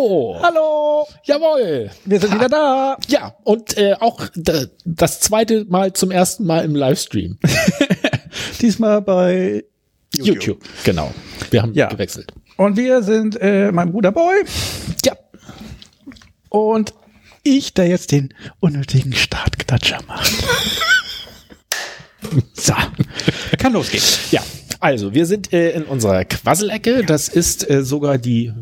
Hallo! Hallo! Jawohl! Wir sind wieder da! Ja, und äh, auch das zweite Mal zum ersten Mal im Livestream. Diesmal bei YouTube. YouTube. Genau. Wir haben ja. gewechselt. Und wir sind äh, mein Bruder Boy. Ja. Und ich, der jetzt den unnötigen Startklatscher macht. so. Kann losgehen. Ja. Also, wir sind äh, in unserer Quasselecke. Das ist äh, sogar die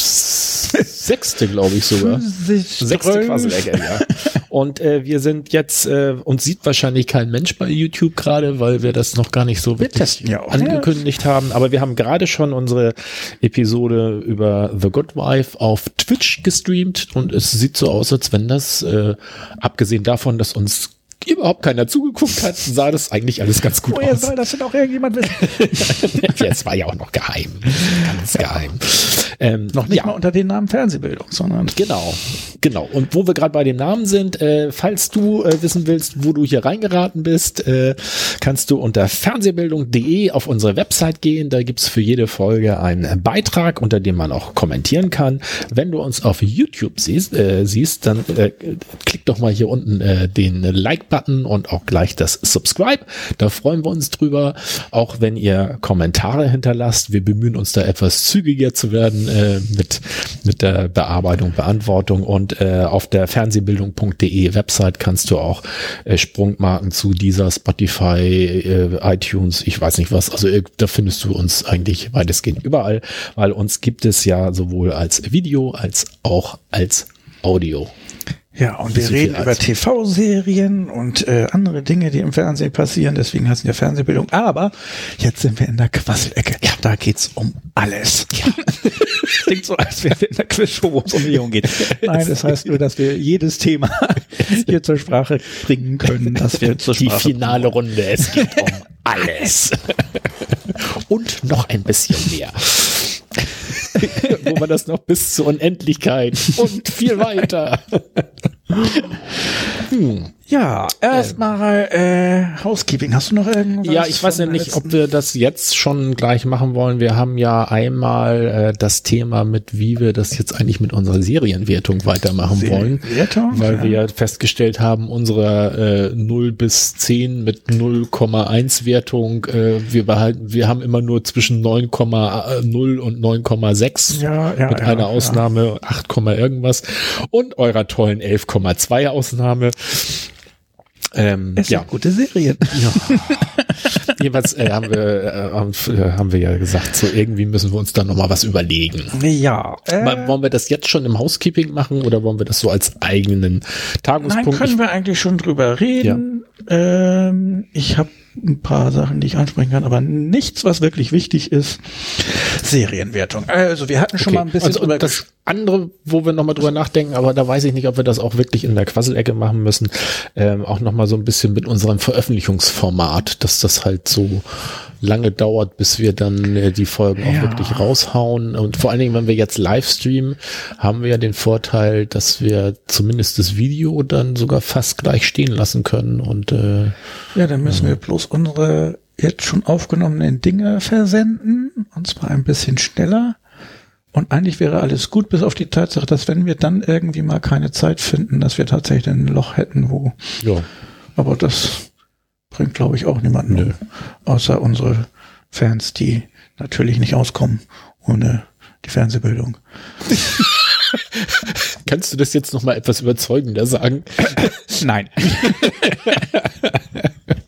sechste, glaube ich sogar. Sechste Quasselecke, ja. Und äh, wir sind jetzt, äh, uns sieht wahrscheinlich kein Mensch bei YouTube gerade, weil wir das noch gar nicht so wirklich ja angekündigt haben. Aber wir haben gerade schon unsere Episode über The Good Wife auf Twitch gestreamt und es sieht so aus, als wenn das, äh, abgesehen davon, dass uns überhaupt keiner zugeguckt hat, sah das eigentlich alles ganz gut Woher aus. soll das denn auch irgendjemand wissen? Jetzt war ja auch noch geheim. Ganz ja. geheim. Ähm, noch nicht ja. mal unter dem Namen Fernsehbildung, sondern. Genau, genau. Und wo wir gerade bei dem Namen sind, äh, falls du äh, wissen willst, wo du hier reingeraten bist, äh, kannst du unter fernsehbildung.de auf unsere Website gehen. Da gibt's für jede Folge einen Beitrag, unter dem man auch kommentieren kann. Wenn du uns auf YouTube siehst, äh, siehst dann äh, klick doch mal hier unten äh, den Like Like-Button und auch gleich das Subscribe. Da freuen wir uns drüber. Auch wenn ihr Kommentare hinterlasst. Wir bemühen uns da etwas zügiger zu werden äh, mit, mit der Bearbeitung, Beantwortung. Und äh, auf der fernsehbildung.de Website kannst du auch äh, Sprungmarken zu dieser Spotify, äh, iTunes, ich weiß nicht was. Also äh, da findest du uns eigentlich weitestgehend überall, weil uns gibt es ja sowohl als Video als auch als Audio. Ja, und wir reden über TV-Serien und äh, andere Dinge, die im Fernsehen passieren. Deswegen heißen wir Fernsehbildung. Aber jetzt sind wir in der Quasselecke. Ja, da geht's um alles. Ja. Klingt so, als wären wir in der Quizshow, wo es um Ernährung geht. Nein, das heißt nur, dass wir jedes Thema hier zur Sprache bringen können, dass wir zur Sprache Die finale Runde. Es geht um alles. und noch ein bisschen mehr. Wo man das noch bis zur Unendlichkeit und viel weiter. Hm. Ja, erstmal äh, Housekeeping. Hast du noch irgendwas? Ja, ich weiß ja nicht, ob wir das jetzt schon gleich machen wollen. Wir haben ja einmal äh, das Thema mit, wie wir das jetzt eigentlich mit unserer Serienwertung weitermachen Serienwertung? wollen. Weil ja. wir ja festgestellt haben, unsere äh, 0 bis 10 mit 0,1 Wertung, äh, wir behalten, wir haben immer nur zwischen 9,0 und 9,6 ja, ja, mit ja, einer Ausnahme ja. 8, irgendwas und eurer tollen 11,2 Ausnahme. Ähm, es ja. gute Serien. Ja. Jedenfalls äh, haben, wir, äh, haben wir ja gesagt, so irgendwie müssen wir uns da nochmal was überlegen. Ja. Äh, wollen wir das jetzt schon im Housekeeping machen oder wollen wir das so als eigenen Tagungspunkt? Nein, können wir eigentlich schon drüber reden. Ja. Ähm, ich habe ein paar Sachen, die ich ansprechen kann, aber nichts, was wirklich wichtig ist. Serienwertung. Also wir hatten schon okay. mal ein bisschen also, drüber das andere, wo wir nochmal drüber nachdenken, aber da weiß ich nicht, ob wir das auch wirklich in der Quasselecke machen müssen, ähm, auch nochmal so ein bisschen mit unserem Veröffentlichungsformat, dass das halt so lange dauert, bis wir dann äh, die Folgen ja. auch wirklich raushauen. Und vor allen Dingen, wenn wir jetzt live streamen, haben wir ja den Vorteil, dass wir zumindest das Video dann sogar fast gleich stehen lassen können. Und äh, ja, dann müssen wir bloß unsere jetzt schon aufgenommenen Dinge versenden, und zwar ein bisschen schneller. Und eigentlich wäre alles gut, bis auf die Tatsache, dass wenn wir dann irgendwie mal keine Zeit finden, dass wir tatsächlich ein Loch hätten, wo. Ja. Aber das bringt, glaube ich, auch niemanden. Nö. Außer unsere Fans, die natürlich nicht auskommen ohne die Fernsehbildung. Kannst du das jetzt noch mal etwas überzeugender sagen? Nein.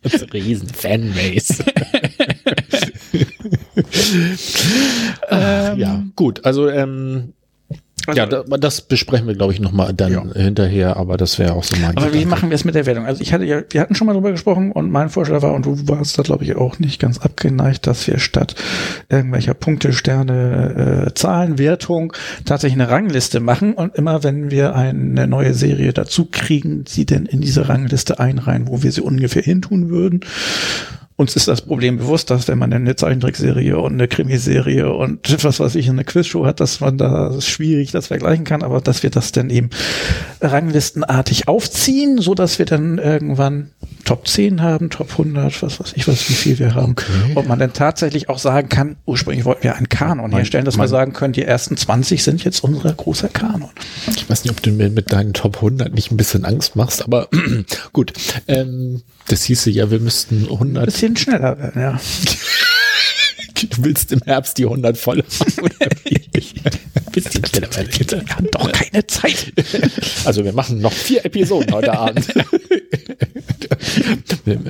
Unsere riesen Fanbase. Ähm, ja, gut. Also ähm, Also, ja, da, das besprechen wir, glaube ich, nochmal dann ja. hinterher, aber das wäre auch so mein Aber Gedanke. wie machen wir es mit der Wertung? Also ich hatte ja, wir hatten schon mal drüber gesprochen und mein Vorschlag war, und du warst da, glaube ich, auch nicht ganz abgeneigt, dass wir statt irgendwelcher Punkte, Sterne, äh, Zahlenwertung tatsächlich eine Rangliste machen und immer, wenn wir eine neue Serie dazu kriegen, sie denn in diese Rangliste einreihen, wo wir sie ungefähr hintun würden uns ist das Problem bewusst, dass wenn man eine Zeichentrickserie und eine Krimiserie und was weiß ich, eine Quizshow hat, dass man da schwierig das vergleichen kann, aber dass wir das dann eben ranglistenartig aufziehen, so dass wir dann irgendwann Top 10 haben, Top 100, was weiß ich, was wie viel wir haben. Okay. Und man dann tatsächlich auch sagen kann, ursprünglich wollten wir einen Kanon mein, herstellen, dass wir sagen können, die ersten 20 sind jetzt unser großer Kanon. Ich weiß nicht, ob du mir mit deinen Top 100 nicht ein bisschen Angst machst, aber gut. Ähm, das hieße ja, wir müssten 100 bisschen schneller werden, ja. Du willst im Herbst die 100 voll haben. bisschen schneller werden. Wir haben doch keine Zeit. Also wir machen noch vier Episoden heute Abend.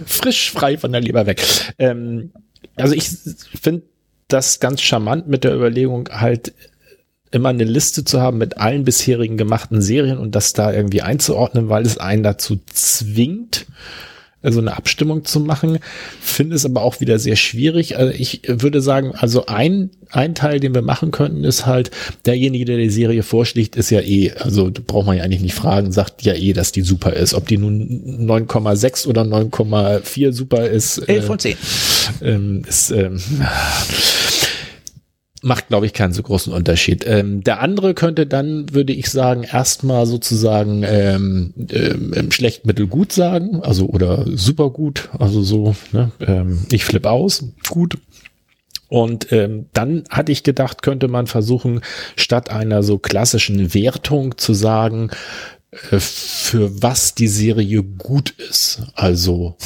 Frisch, frei von der Leber weg. Ähm, also ich finde das ganz charmant mit der Überlegung halt immer eine Liste zu haben mit allen bisherigen gemachten Serien und das da irgendwie einzuordnen, weil es einen dazu zwingt, so eine Abstimmung zu machen. Finde es aber auch wieder sehr schwierig. Also ich würde sagen, also ein, ein Teil, den wir machen könnten, ist halt, derjenige, der die Serie vorschlägt, ist ja eh, also braucht man ja eigentlich nicht fragen, sagt ja eh, dass die super ist. Ob die nun 9,6 oder 9,4 super ist. 11 von 10. Äh, ist, ähm, macht, glaube ich, keinen so großen Unterschied. Ähm, der andere könnte dann, würde ich sagen, erstmal sozusagen ähm, ähm, schlecht, mittel, gut sagen, also oder super gut, also so, ne, ähm, ich flippe aus, gut. Und ähm, dann hatte ich gedacht, könnte man versuchen, statt einer so klassischen Wertung zu sagen, für was die Serie gut ist. Also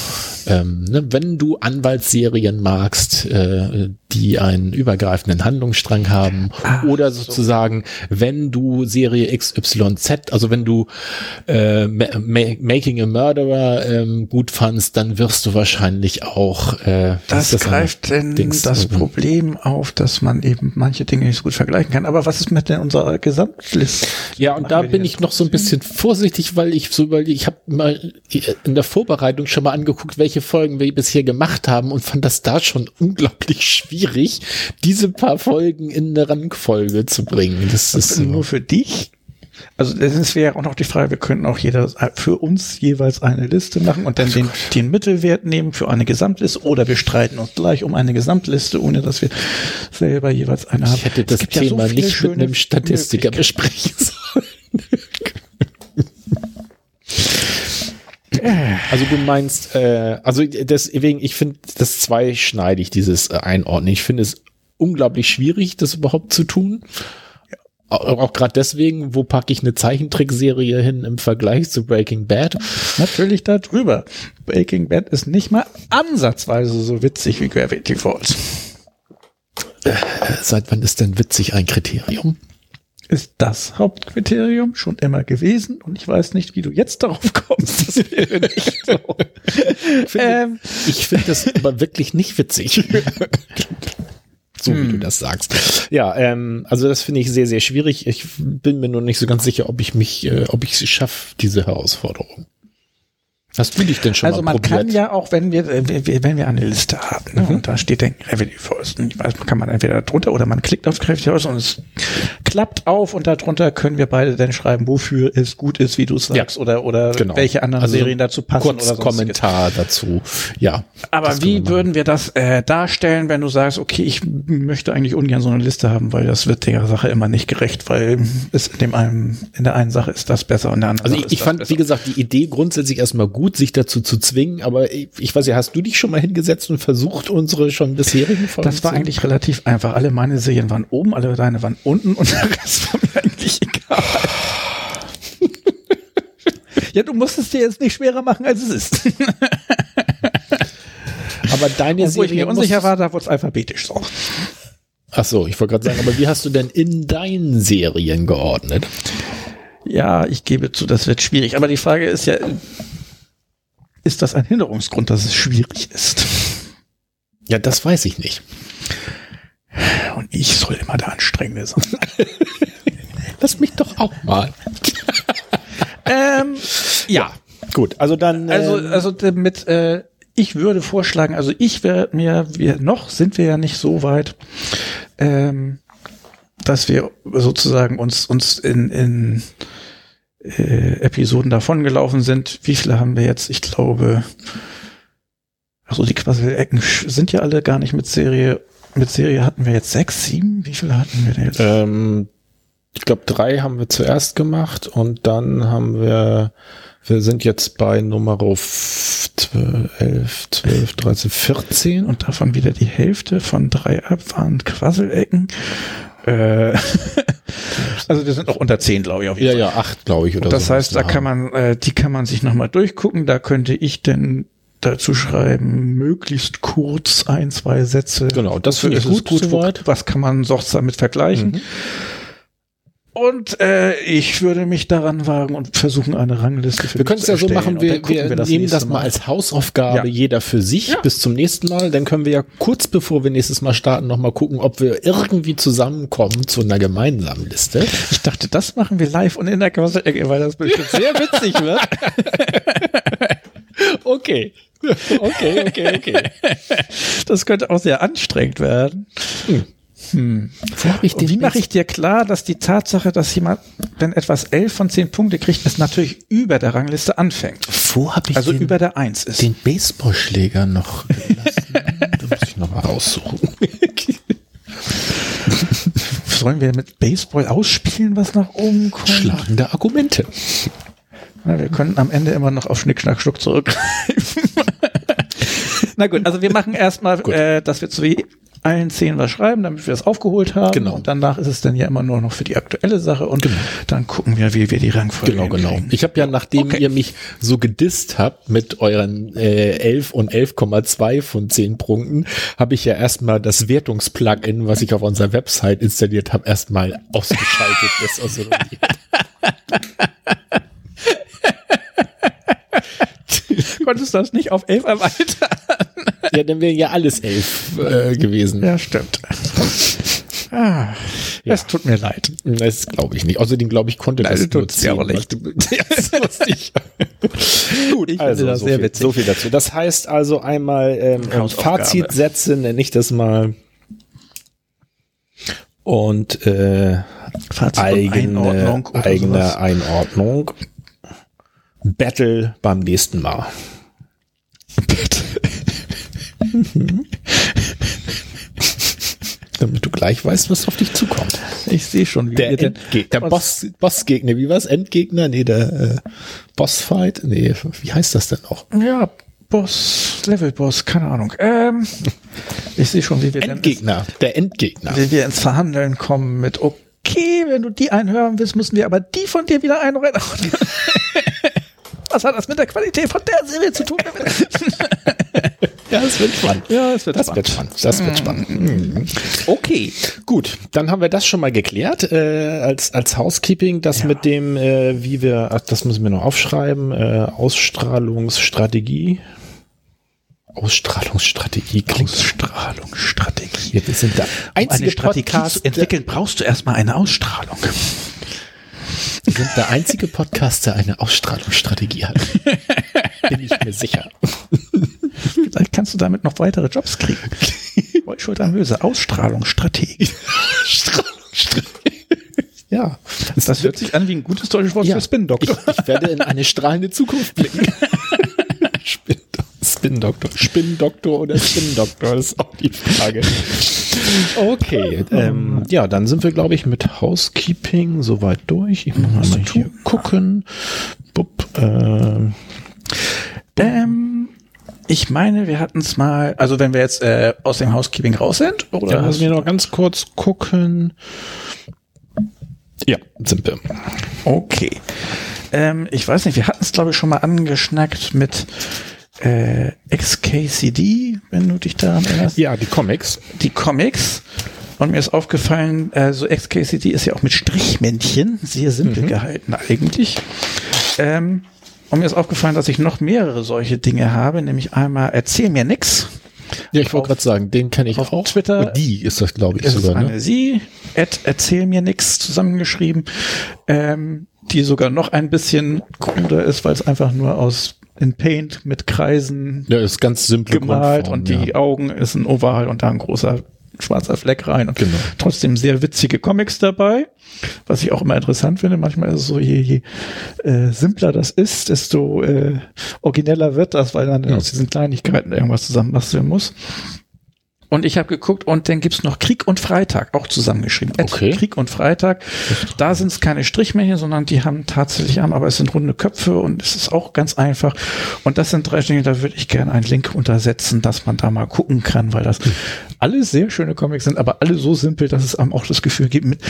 ähm, ne, wenn du Anwaltsserien magst, äh, die einen übergreifenden Handlungsstrang haben, ah, oder sozusagen, so. wenn du Serie XYZ, also wenn du äh, Ma Making a Murderer ähm, gut fandst, dann wirst du wahrscheinlich auch äh, das, das greift denn Dings, das äh, Problem auf, dass man eben manche Dinge nicht so gut vergleichen kann. Aber was ist mit denn unserer Gesamtliste? Ja, und da bin ich noch so ein bisschen vorsichtig, weil ich so überlege, ich habe mal in der Vorbereitung schon mal angeguckt, welche Folgen wir bisher gemacht haben und fand das da schon unglaublich schwierig, diese paar Folgen in eine Rangfolge zu bringen. Das, das ist so. nur für dich. Also das wäre auch noch die Frage, wir könnten auch jeder für uns jeweils eine Liste machen und dann den, den Mittelwert nehmen für eine Gesamtliste oder wir streiten uns gleich um eine Gesamtliste, ohne dass wir selber jeweils eine haben. Ich hätte das Thema ja so nicht mit einem Statistiker besprechen sollen. Also du meinst, äh, also deswegen, ich finde das zweischneidig, dieses äh, Einordnen. Ich finde es unglaublich schwierig, das überhaupt zu tun. Auch, auch gerade deswegen, wo packe ich eine Zeichentrickserie hin im Vergleich zu Breaking Bad? Natürlich da drüber. Breaking Bad ist nicht mal ansatzweise so witzig wie Gravity Falls. Äh, seit wann ist denn witzig ein Kriterium? Ist das Hauptkriterium schon immer gewesen und ich weiß nicht, wie du jetzt darauf kommst. Das wäre nicht so. ähm, ich finde das aber wirklich nicht witzig. so wie du hm. das sagst. Ja, ähm, also das finde ich sehr, sehr schwierig. Ich bin mir nur nicht so ganz sicher, ob ich mich, äh, ob ich es schaffe, diese Herausforderung. Hast du dich denn schon also mal probiert? Also man kann ja auch, wenn wir, wenn wir eine Liste haben, ne, mhm. und da steht dann Gravity Falls, ich weiß, kann man entweder drunter oder man klickt auf Gravity Falls und es klappt auf und darunter können wir beide dann schreiben, wofür es gut ist, wie du es sagst, ja, oder, oder genau. welche anderen also Serien dazu passen kurz oder Kommentar dazu, ja. Aber wie würden wir das äh, darstellen, wenn du sagst, okay, ich möchte eigentlich ungern so eine Liste haben, weil das wird der Sache immer nicht gerecht, weil es in dem einen, in der einen Sache ist das besser und in der anderen Also ich, ich fand, besser. wie gesagt, die Idee grundsätzlich erstmal gut, gut, sich dazu zu zwingen, aber ich, ich weiß ja, hast du dich schon mal hingesetzt und versucht, unsere schon bisherigen Folgen Das war eigentlich relativ einfach. Alle meine Serien waren oben, alle deine waren unten und der Rest war mir eigentlich egal. ja, du musst es dir jetzt nicht schwerer machen, als es ist. aber deine und wo Serie. Wo ich mir unsicher war, da wurde es alphabetisch so. Ach so, ich wollte gerade sagen, aber wie hast du denn in deinen Serien geordnet? Ja, ich gebe zu, das wird schwierig. Aber die Frage ist ja, ist das ein Hinderungsgrund, dass es schwierig ist? Ja, das weiß ich nicht. Und ich soll immer der Anstrengende sein. Lass mich doch auch mal. ähm, ja. Gut, also dann. Also, ähm, also mit, äh, ich würde vorschlagen, also ich werde mir, wir noch sind wir ja nicht so weit, ähm, dass wir sozusagen uns uns in, in äh, Episoden davongelaufen sind. Wie viele haben wir jetzt? Ich glaube, also die Quassel-Ecken sind ja alle gar nicht mit Serie. Mit Serie hatten wir jetzt sechs, sieben. Wie viele hatten wir denn jetzt? ähm, ich glaube, drei haben wir zuerst gemacht und dann haben wir, wir sind jetzt bei Nummer 12, 11, 12, 13, 14. und davon wieder die Hälfte von drei ab waren Quasselecken. Äh, also wir sind noch unter zehn, glaube ich, auf jeden Ja, Fall. ja, acht, glaube ich, oder das so. heißt, da kann man, äh, die kann man sich nochmal durchgucken. Da könnte ich denn dazu schreiben, möglichst kurz ein, zwei Sätze. Genau, das finde ich es gut soweit. Was kann man sonst damit vergleichen? Mhm. Und äh, ich würde mich daran wagen und versuchen, eine Rangliste für Wir können es ja so machen, wir, gucken wir, das nehmen das mal als Hausaufgabe, Ja. jeder für sich, Ja. bis zum nächsten Mal. Dann können wir ja kurz bevor wir nächstes Mal starten, nochmal gucken, ob wir irgendwie zusammenkommen zu einer gemeinsamen Liste. Ich dachte, das machen wir live und in der Quasselecke, weil das bestimmt sehr witzig wird. Okay. Okay, okay, okay. Das könnte auch sehr anstrengend werden. Wo Und wie mache ich dir klar, dass die Tatsache, dass jemand, wenn etwas elf von zehn Punkte kriegt, es natürlich über der Rangliste anfängt. Wo habe ich Also den, über der eins ist. den Baseballschläger noch gelassen? da muss ich noch mal raussuchen. Sollen wir mit Baseball ausspielen, was nach oben kommt? Schlagende Argumente. Na, wir können am Ende immer noch auf Schnick, Schnack, Schnuck zurückgreifen. Na gut, also wir machen erstmal, äh, dass wir zu allen zehn was schreiben, damit wir das aufgeholt haben. Genau. Und danach ist es dann ja immer nur noch für die aktuelle Sache und dann gucken wir, wie wir die Rangfolge Genau, genau. hinkriegen. Ich habe ja, nachdem Okay. ihr mich so gedisst habt mit euren äh, 11 und 11,2 von 10 Punkten, habe ich ja erstmal das Wertungsplugin, was ich auf unserer Website installiert habe, erstmal ausgeschaltet. desassociiert. Konntest das nicht auf elf erweitern? ja, dann wäre ja alles 11 äh, gewesen. Ja, stimmt. Ah, Es tut mir leid. Das glaube ich nicht. Außerdem glaube ich, konnte Nein, das mir aber was nicht. Ja, das wusste ich. Gut, Ich also das so, sehr viel, witzig. so viel dazu. Das heißt also einmal ähm, Hausaufgabe. Fazitsätze, nenne ich das mal. Und äh, Fazit und eigene, Einordnung oder eigene sowas. Einordnung. Battle beim nächsten Mal. Damit du gleich weißt, was auf dich zukommt. Ich sehe schon, wie Der, Endgeg der Boss, Bossgegner, wie war's? Endgegner? Nee, der äh, Bossfight? Nee, wie heißt das denn noch? Ja, Boss, Levelboss, keine Ahnung. Ähm, ich sehe schon, wie wir, denn Endgegner, der Endgegner. wie wir ins Verhandeln kommen mit, okay, wenn du die einhören willst, müssen wir aber die von dir wieder einrennen. Was hat das mit der Qualität von der Serie zu tun? Ja, es wird spannend. ja, es wird Das wird spannend. Das wird spannend. Mhm. Okay. Gut, dann haben wir das schon mal geklärt äh, als als Housekeeping. Das Ja. mit dem, äh, wie wir, ach, das müssen wir noch aufschreiben. Äh, Ausstrahlungsstrategie. Ausstrahlungsstrategie klingt. Ausstrahlungsstrategie. Wir sind der Um einzige eine Strategie Podcast, zu entwickeln, brauchst du erstmal eine Ausstrahlung. Wir sind der einzige Podcast, der eine Ausstrahlungsstrategie hat. Bin ich mir sicher. Vielleicht kannst du damit noch weitere Jobs kriegen. Schulternmöse, Ausstrahlungsstrategie. Ja. Das hört sich an wie ein gutes deutsches Wort Ja. für Spin-Doktor. Ich, ich werde in eine strahlende Zukunft blicken. Spin- Spin-Doktor. Spin-Doktor oder Spin-Doktor ist auch die Frage. Okay, ähm, ja, dann sind wir, glaube ich, mit Housekeeping soweit durch. Ich muss mal hier gucken. Bup, äh, Ähm, ich meine, wir hatten es mal, also wenn wir jetzt äh, aus dem Housekeeping raus sind, oder? ja, lassen wir noch ganz kurz gucken. Ja, sind wir. Okay. Ähm, ich weiß nicht, wir hatten es, glaube ich, schon mal angeschnackt mit äh, XKCD, wenn du dich daran erinnerst. Ja, die Comics. Die Comics. Und mir ist aufgefallen, äh, so XKCD ist ja auch mit Strichmännchen sehr simpel gehalten eigentlich. Ähm, und mir ist aufgefallen, dass ich noch mehrere solche Dinge habe, nämlich einmal Erzähl mir nix Ja, ich wollte gerade sagen, den kenne ich auf auch. Twitter Und die ist das, glaube ich, ist sogar. eine Ne? Sie, Ed, erzähl mir nix zusammengeschrieben, ähm, die sogar noch ein bisschen cooler ist, weil es einfach nur aus in Paint mit Kreisen Ja, ist ganz simple gemalt Grundform, und die ja. Augen ist ein Oval und da ein großer schwarzer Fleck rein und Genau. trotzdem sehr witzige Comics dabei, was ich auch immer interessant finde. Manchmal ist es so, je, je äh, simpler das ist, desto äh, origineller wird das, weil dann Ja. aus diesen Kleinigkeiten irgendwas zusammenbasteln muss. Und ich habe geguckt und dann gibt's noch Krieg und Freitag, auch zusammengeschrieben. Okay. Krieg und Freitag. Da sind es keine Strichmännchen, sondern die haben tatsächlich Arme, aber es sind runde Köpfe und es ist auch ganz einfach. Und das sind drei Dinge, da würde ich gerne einen Link untersetzen, dass man da mal gucken kann, weil das alle sehr schöne Comics sind, aber alle so simpel, dass es einem auch das Gefühl gibt mit,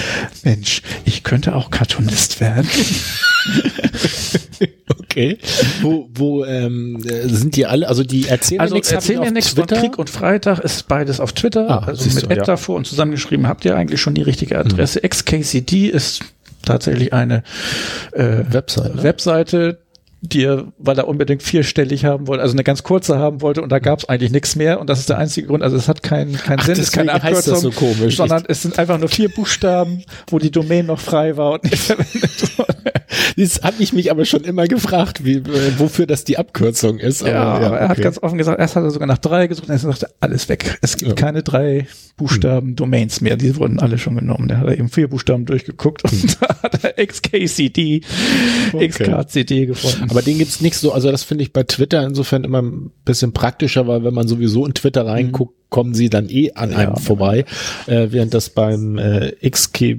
Mensch, ich könnte auch Cartoonist werden. Okay. Wo, wo ähm, äh, sind die alle? Also die erzählen Also nichts. mir nichts von? Krieg und Freitag ist beides auf Twitter, Ah, also mit du, Ed ja. davor und zusammengeschrieben habt ihr eigentlich schon die richtige Adresse. XKCD ist tatsächlich eine äh, Website. Ne? Webseite, die er, weil er unbedingt vierstellig haben wollte, also eine ganz kurze haben wollte und da gab es eigentlich nichts mehr und das ist der einzige Grund, also es hat keinen keinen Ach, Sinn, es ist keine Abkürzung, so sondern es sind einfach nur vier Buchstaben, wo die Domain noch frei war und nicht verwendet wurde. Das habe ich mich aber schon immer gefragt, wie, äh, wofür das die Abkürzung ist. Ja, aber er hat okay. ganz offen gesagt, erst hat er sogar nach drei gesucht, und er sagte, alles weg. Es gibt Ja. keine drei Buchstaben Domains mehr, die wurden alle schon genommen. Da hat er eben vier Buchstaben durchgeguckt und da hat er XKCD, Okay. XKCD gefunden. Aber den gibt's nicht so, also das finde ich bei Twitter insofern immer ein bisschen praktischer, weil wenn man sowieso in Twitter reinguckt, kommen sie dann eh an einem Mhm. Ja. vorbei, äh, während das beim äh, XK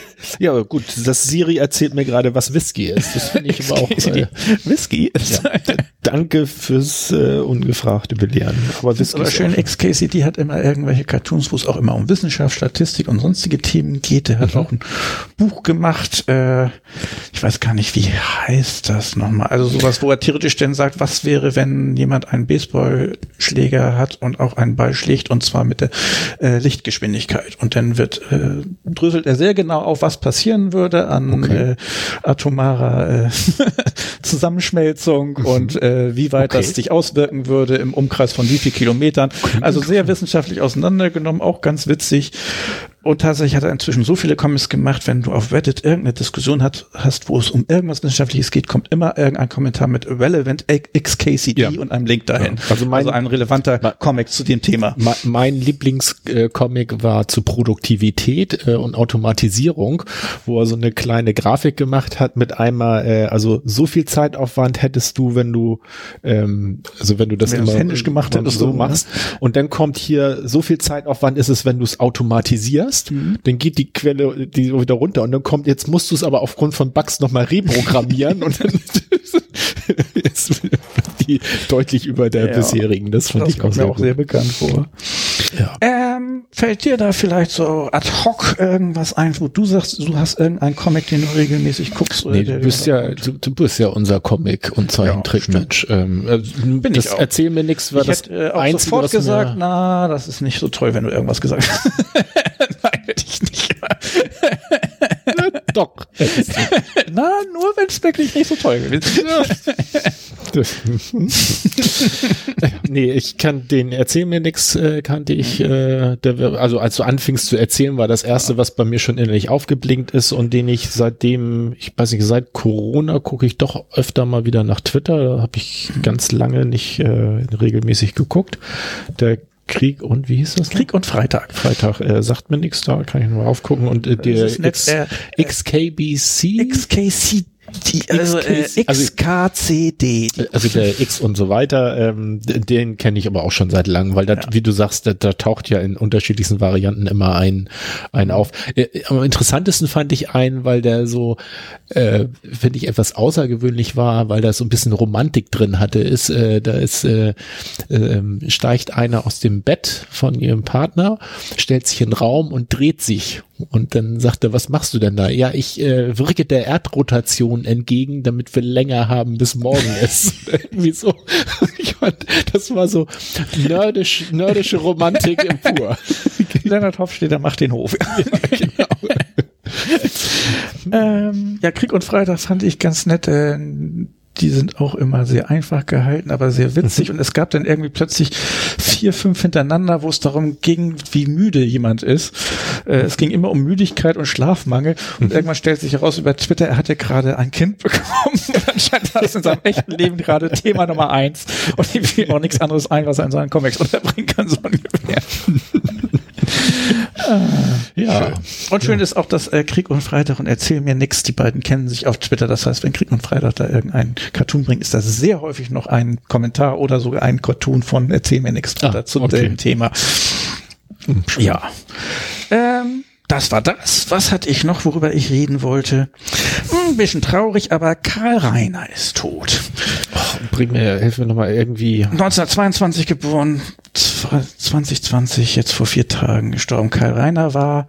Ja, aber gut, das Siri erzählt mir gerade, was Whisky ist. Das finde ich aber auch. Äh, Whisky ist ja. Danke fürs äh, ungefragte Belehren. Aber Whisky aber ist schön, XKCD hat immer irgendwelche Cartoons, wo es auch immer um Wissenschaft, Statistik und sonstige Themen geht. Der hat Mhm. auch ein Buch gemacht, äh, ich weiß gar nicht, wie heißt das nochmal? Also sowas, wo er theoretisch denn sagt, was wäre, wenn jemand einen Baseballschläger hat und auch einen Ball schlägt und zwar mit der äh, Lichtgeschwindigkeit. Und dann wird, äh, dröselt er sehr genau auf, was passieren würde an Okay. äh, atomarer äh, Zusammenschmelzung und äh, wie weit Okay. das sich auswirken würde im Umkreis von wie viel Kilometern. Also sehr wissenschaftlich auseinandergenommen, auch ganz witzig. Und tatsächlich hat er inzwischen so viele Comics gemacht, wenn du auf Reddit irgendeine Diskussion hat, hast, wo es um irgendwas Wissenschaftliches geht, kommt immer irgendein Kommentar mit Relevant XKCD Ja. und einem Link dahin. Ja. Also mein- ein relevanter Comic zu dem Thema. Me- Mein Lieblingscomic war zu Produktivität äh, und Automatisierung, wo er so eine kleine Grafik gemacht hat mit einmal, äh, also so viel Zeitaufwand hättest du, wenn du, ähm, also wenn du das Wenn immer händisch gemacht hättest, so so, ne? machst. Und dann kommt hier, so viel Zeitaufwand ist es, wenn du es automatisierst, Mhm. dann geht die Quelle die wieder runter und dann kommt, jetzt musst du es aber aufgrund von Bugs nochmal reprogrammieren und dann ist die deutlich über der Ja. bisherigen. Das fand Das ich auch sehr auch sehr bekannt vor. Ja. Ähm, fällt dir da vielleicht so ad hoc irgendwas ein, wo du sagst, du hast irgendeinen Comic, den du regelmäßig guckst? Oder Nee, du bist ja, du, du bist ja unser Comic- und Zeichentrickmensch. ähm, äh, Bin das ich auch. erzähl mir nichts, ich das hätte äh, auch Einzige, sofort gesagt, na, das ist nicht so toll, wenn du irgendwas gesagt hast. Nein, hätte ich nicht. Doch. na, nur wenn es wirklich nicht so toll gewesen nee, ich kann den Erzähl mir nix, äh, kannte ich, äh, der, also als du anfingst zu erzählen, war das erste, was bei mir schon innerlich aufgeblinkt ist und den ich seitdem, ich weiß nicht, seit Corona gucke ich doch öfter mal wieder nach Twitter. Da habe ich ganz lange nicht äh, regelmäßig geguckt. Der Krieg und wie hieß das? noch? Krieg und Freitag. Freitag äh, sagt mir nichts, da kann ich nur aufgucken. Und äh, der ist nett, X, äh, XKBC, XKC, die, also äh, also- XKCD. Die also der X und so weiter, ähm, den kenne ich aber auch schon seit langem, weil das, wie du sagst, da, da taucht ja in unterschiedlichsten Varianten immer ein, ein auf. Äh, am interessantesten fand ich einen, weil der so, äh, finde ich, etwas außergewöhnlich war, weil da so ein bisschen Romantik drin hatte, ist, äh, da ist, äh, ähm, steigt einer aus dem Bett von ihrem Partner, stellt sich in den Raum und dreht sich. Und dann sagt er, was machst du denn da? Ja, ich äh, wirke der Erdrotation entgegen, damit wir länger haben, bis morgen ist. Irgendwie so. Ich fand, das war so nerdisch, nerdische Romantik im Pur. Leonard Hofstede macht den Hof. genau. ähm, ja, Krieg und Freitag fand ich ganz nett. Äh, die sind auch immer sehr einfach gehalten, aber sehr witzig. Und es gab dann irgendwie plötzlich vier, fünf hintereinander, wo es darum ging, wie müde jemand ist. Äh, es ging immer um Müdigkeit und Schlafmangel. Und irgendwann stellt sich heraus über Twitter, er hatte gerade ein Kind bekommen. Und anscheinend war das in seinem echten Leben gerade Thema Nummer eins. Und ihm fiel auch nichts anderes ein, was er in seinen Comics unterbringen kann, so ungefähr. Ah, ja. Und schön ist auch, dass äh, Krieg und Freitag und Erzähl mir nix, die beiden kennen sich auf Twitter. Das heißt, wenn Krieg und Freitag da irgendein Cartoon bringt, ist das sehr häufig noch ein Kommentar oder sogar ein Cartoon von Erzähl mir nix Ah, zum okay. selben Thema. Ja. Ähm, das war das. Was hatte ich noch, worüber ich reden wollte? Hm, Ein bisschen traurig, aber Karl Reiner ist tot. Bring mir, hilf mir nochmal irgendwie. 1922 geboren, 2020, jetzt vor vier Tagen gestorben. Karl Reiner war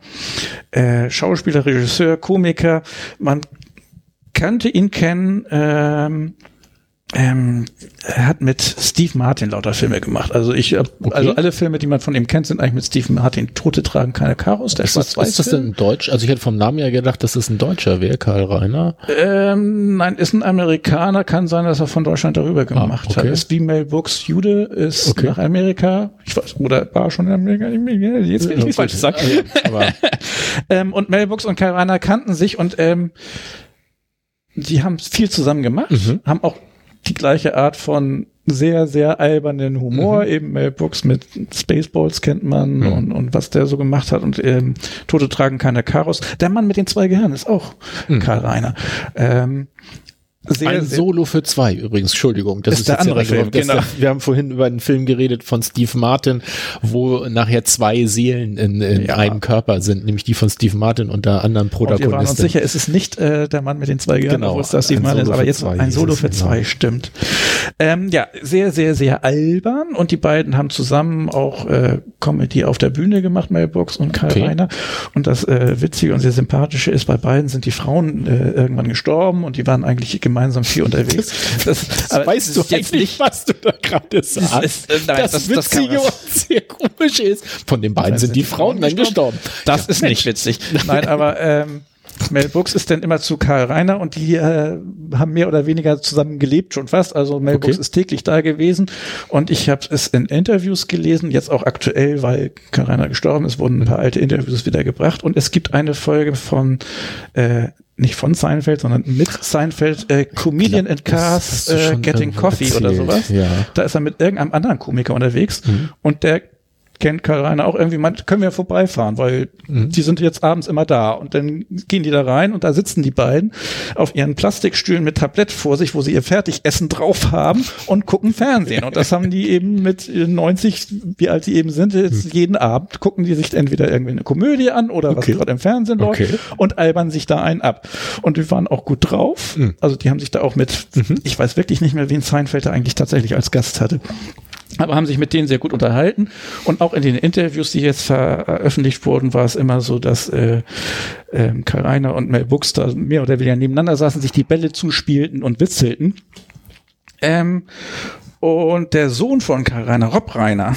äh, Schauspieler, Regisseur, Komiker. Man könnte ihn kennen. Ähm, ähm, er hat mit Steve Martin lauter Filme gemacht. Also ich, Okay. also alle Filme, die man von ihm kennt, sind eigentlich mit Steve Martin. Tote tragen keine Karos. Der Ist das, ist das denn ein Deutsch? Also ich hätte vom Namen her gedacht, dass das ein Deutscher wäre, Karl Reiner. Ähm, nein, ist ein Amerikaner, kann sein, dass er von Deutschland darüber gemacht okay. hat. Ist wie Mel Brooks Jude, ist Okay. nach Amerika, ich weiß, oder war schon in Amerika, jetzt will ich nichts Falsches sagen. Ähm, und Mel Brooks und Karl Reiner kannten sich und ähm, sie haben viel zusammen gemacht, Mhm. haben auch die gleiche Art von sehr, sehr albernen Humor. Eben Mel Brooks mit Spaceballs kennt man Mhm. und, und was der so gemacht hat. Und ähm, Tote tragen keine Karos. Der Mann mit den zwei Gehirnen ist auch Mhm. Karl Reiner. Ähm, sehr, ein Solo für zwei übrigens, Entschuldigung. Das Ist ist, der andere Film, genau. der- Wir haben vorhin über einen Film geredet von Steve Martin, wo nachher zwei Seelen in, in Ja. einem Körper sind, nämlich die von Steve Martin und der anderen und wir waren uns Protagonistin. sicher, es ist nicht äh, der Mann mit den zwei Gehirnen, Genau, obwohl es das Steve Martin ist, aber jetzt zwei ein Solo für genau. zwei, stimmt. Ähm, ja, sehr, sehr, sehr albern und die beiden haben zusammen auch äh, Comedy auf der Bühne gemacht, Brooks und Karl Okay. Reiner. Und das äh, Witzige und sehr Sympathische ist, bei beiden sind die Frauen äh, irgendwann gestorben und die waren eigentlich gemeinsam viel unterwegs. Das, aber weißt es du jetzt eigentlich, was du da gerade sagst? ist- nein, das, das- das Witzige und sehr komisch ist, von den beiden sind die Frauen dann gestorben. Das ist nicht witzig. Nein, aber ähm, Mel Brooks ist dann immer zu Karl Reiner und die äh, haben mehr oder weniger zusammen gelebt schon fast. Also Mel Okay. Brooks ist täglich da gewesen und ich habe es in Interviews gelesen, jetzt auch aktuell, weil Karl Reiner gestorben ist, wurden ein paar alte Interviews wieder gebracht und es gibt eine Folge von äh, nicht von Seinfeld, sondern mit Seinfeld, äh, Comedian and Das Cars äh, Getting Coffee oder erzählt, sowas. ja. Da ist er mit irgendeinem anderen Komiker unterwegs und der kennt Karl Reiner auch irgendwie, man, können wir vorbeifahren, weil die sind jetzt abends immer da und dann gehen die da rein und da sitzen die beiden auf ihren Plastikstühlen mit Tablett vor sich, wo sie ihr Fertigessen drauf haben und gucken Fernsehen und das haben die eben mit 90, wie alt sie eben sind, jetzt jeden Abend gucken die sich entweder irgendwie eine Komödie an oder was Okay. gerade im Fernsehen läuft Okay. und albern sich da einen ab. Und die waren auch gut drauf. Also die haben sich da auch mit, ich weiß wirklich nicht mehr, wen Seinfeld da eigentlich tatsächlich als Gast hatte. Aber haben sich mit denen sehr gut unterhalten. Und auch in den Interviews, die jetzt veröffentlicht wurden, war es immer so, dass äh, ähm, Karl Reiner und Mel Brooks da mehr oder weniger nebeneinander saßen, sich die Bälle zuspielten und witzelten. Ähm, und der Sohn von Karl Reiner, Rob Reiner,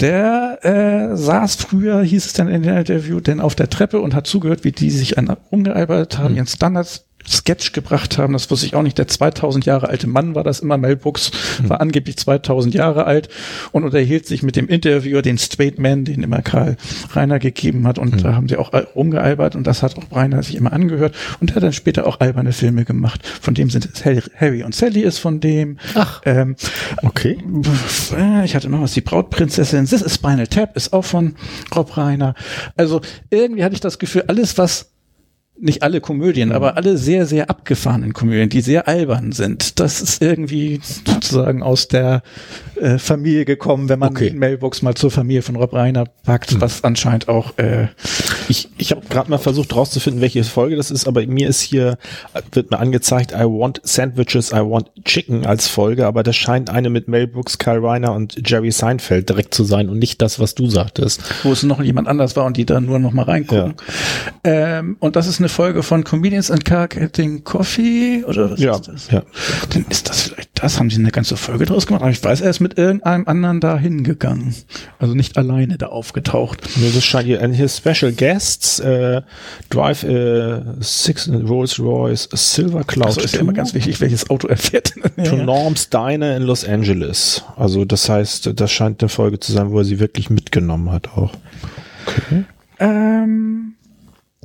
der äh, saß früher, hieß es dann in dem Interview, denn auf der Treppe und hat zugehört, wie die sich an rumgearbeitet haben, ihren Standards Sketch gebracht haben, das wusste ich auch nicht, der 2000 Jahre alte Mann war das immer, Mel Brooks war angeblich 2000 Jahre alt und unterhielt sich mit dem Interviewer, den Straight Man, den immer Karl Reiner gegeben hat und da haben sie auch rumgealbert und das hat auch Reiner sich immer angehört und der hat dann später auch alberne Filme gemacht, von dem sind es Harry, Harry und Sally ist von dem, Ach. ähm, Okay. äh, ich hatte noch was, die Brautprinzessin, This is Spinal Tap ist auch von Rob Reiner. Also irgendwie hatte ich das Gefühl, alles was nicht alle Komödien, Mhm. aber alle sehr, sehr abgefahrenen Komödien, die sehr albern sind. Das ist irgendwie sozusagen aus der äh, Familie gekommen, wenn man Okay. Mhm. Mel Brooks mal zur Familie von Rob Reiner packt, was anscheinend auch äh, Ich, ich habe gerade mal versucht rauszufinden, welche Folge das ist, aber mir ist hier, wird mir angezeigt, I want sandwiches, I want chicken als Folge, aber das scheint eine mit Mel Brooks, Kyle Reiner und Jerry Seinfeld direkt zu sein und nicht das, was du sagtest. wo es noch jemand anders war und die da nur noch mal reingucken. Ähm, und das ist eine Folge von Comedians and Car Getting Coffee oder was Ja, ist das? ja. Dann ist das vielleicht das, haben sie eine ganze Folge draus gemacht. Aber ich weiß, er ist mit irgendeinem anderen da hingegangen. Also nicht alleine da aufgetaucht. Das scheint hier, and his special guests, äh, Drive äh, Six Rolls Royce Silver Cloud Also ist ja immer ganz wichtig, welches Auto er fährt. to Norm's Diner in Los Angeles. Also das heißt, das scheint eine Folge zu sein, wo er sie wirklich mitgenommen hat auch. Ähm,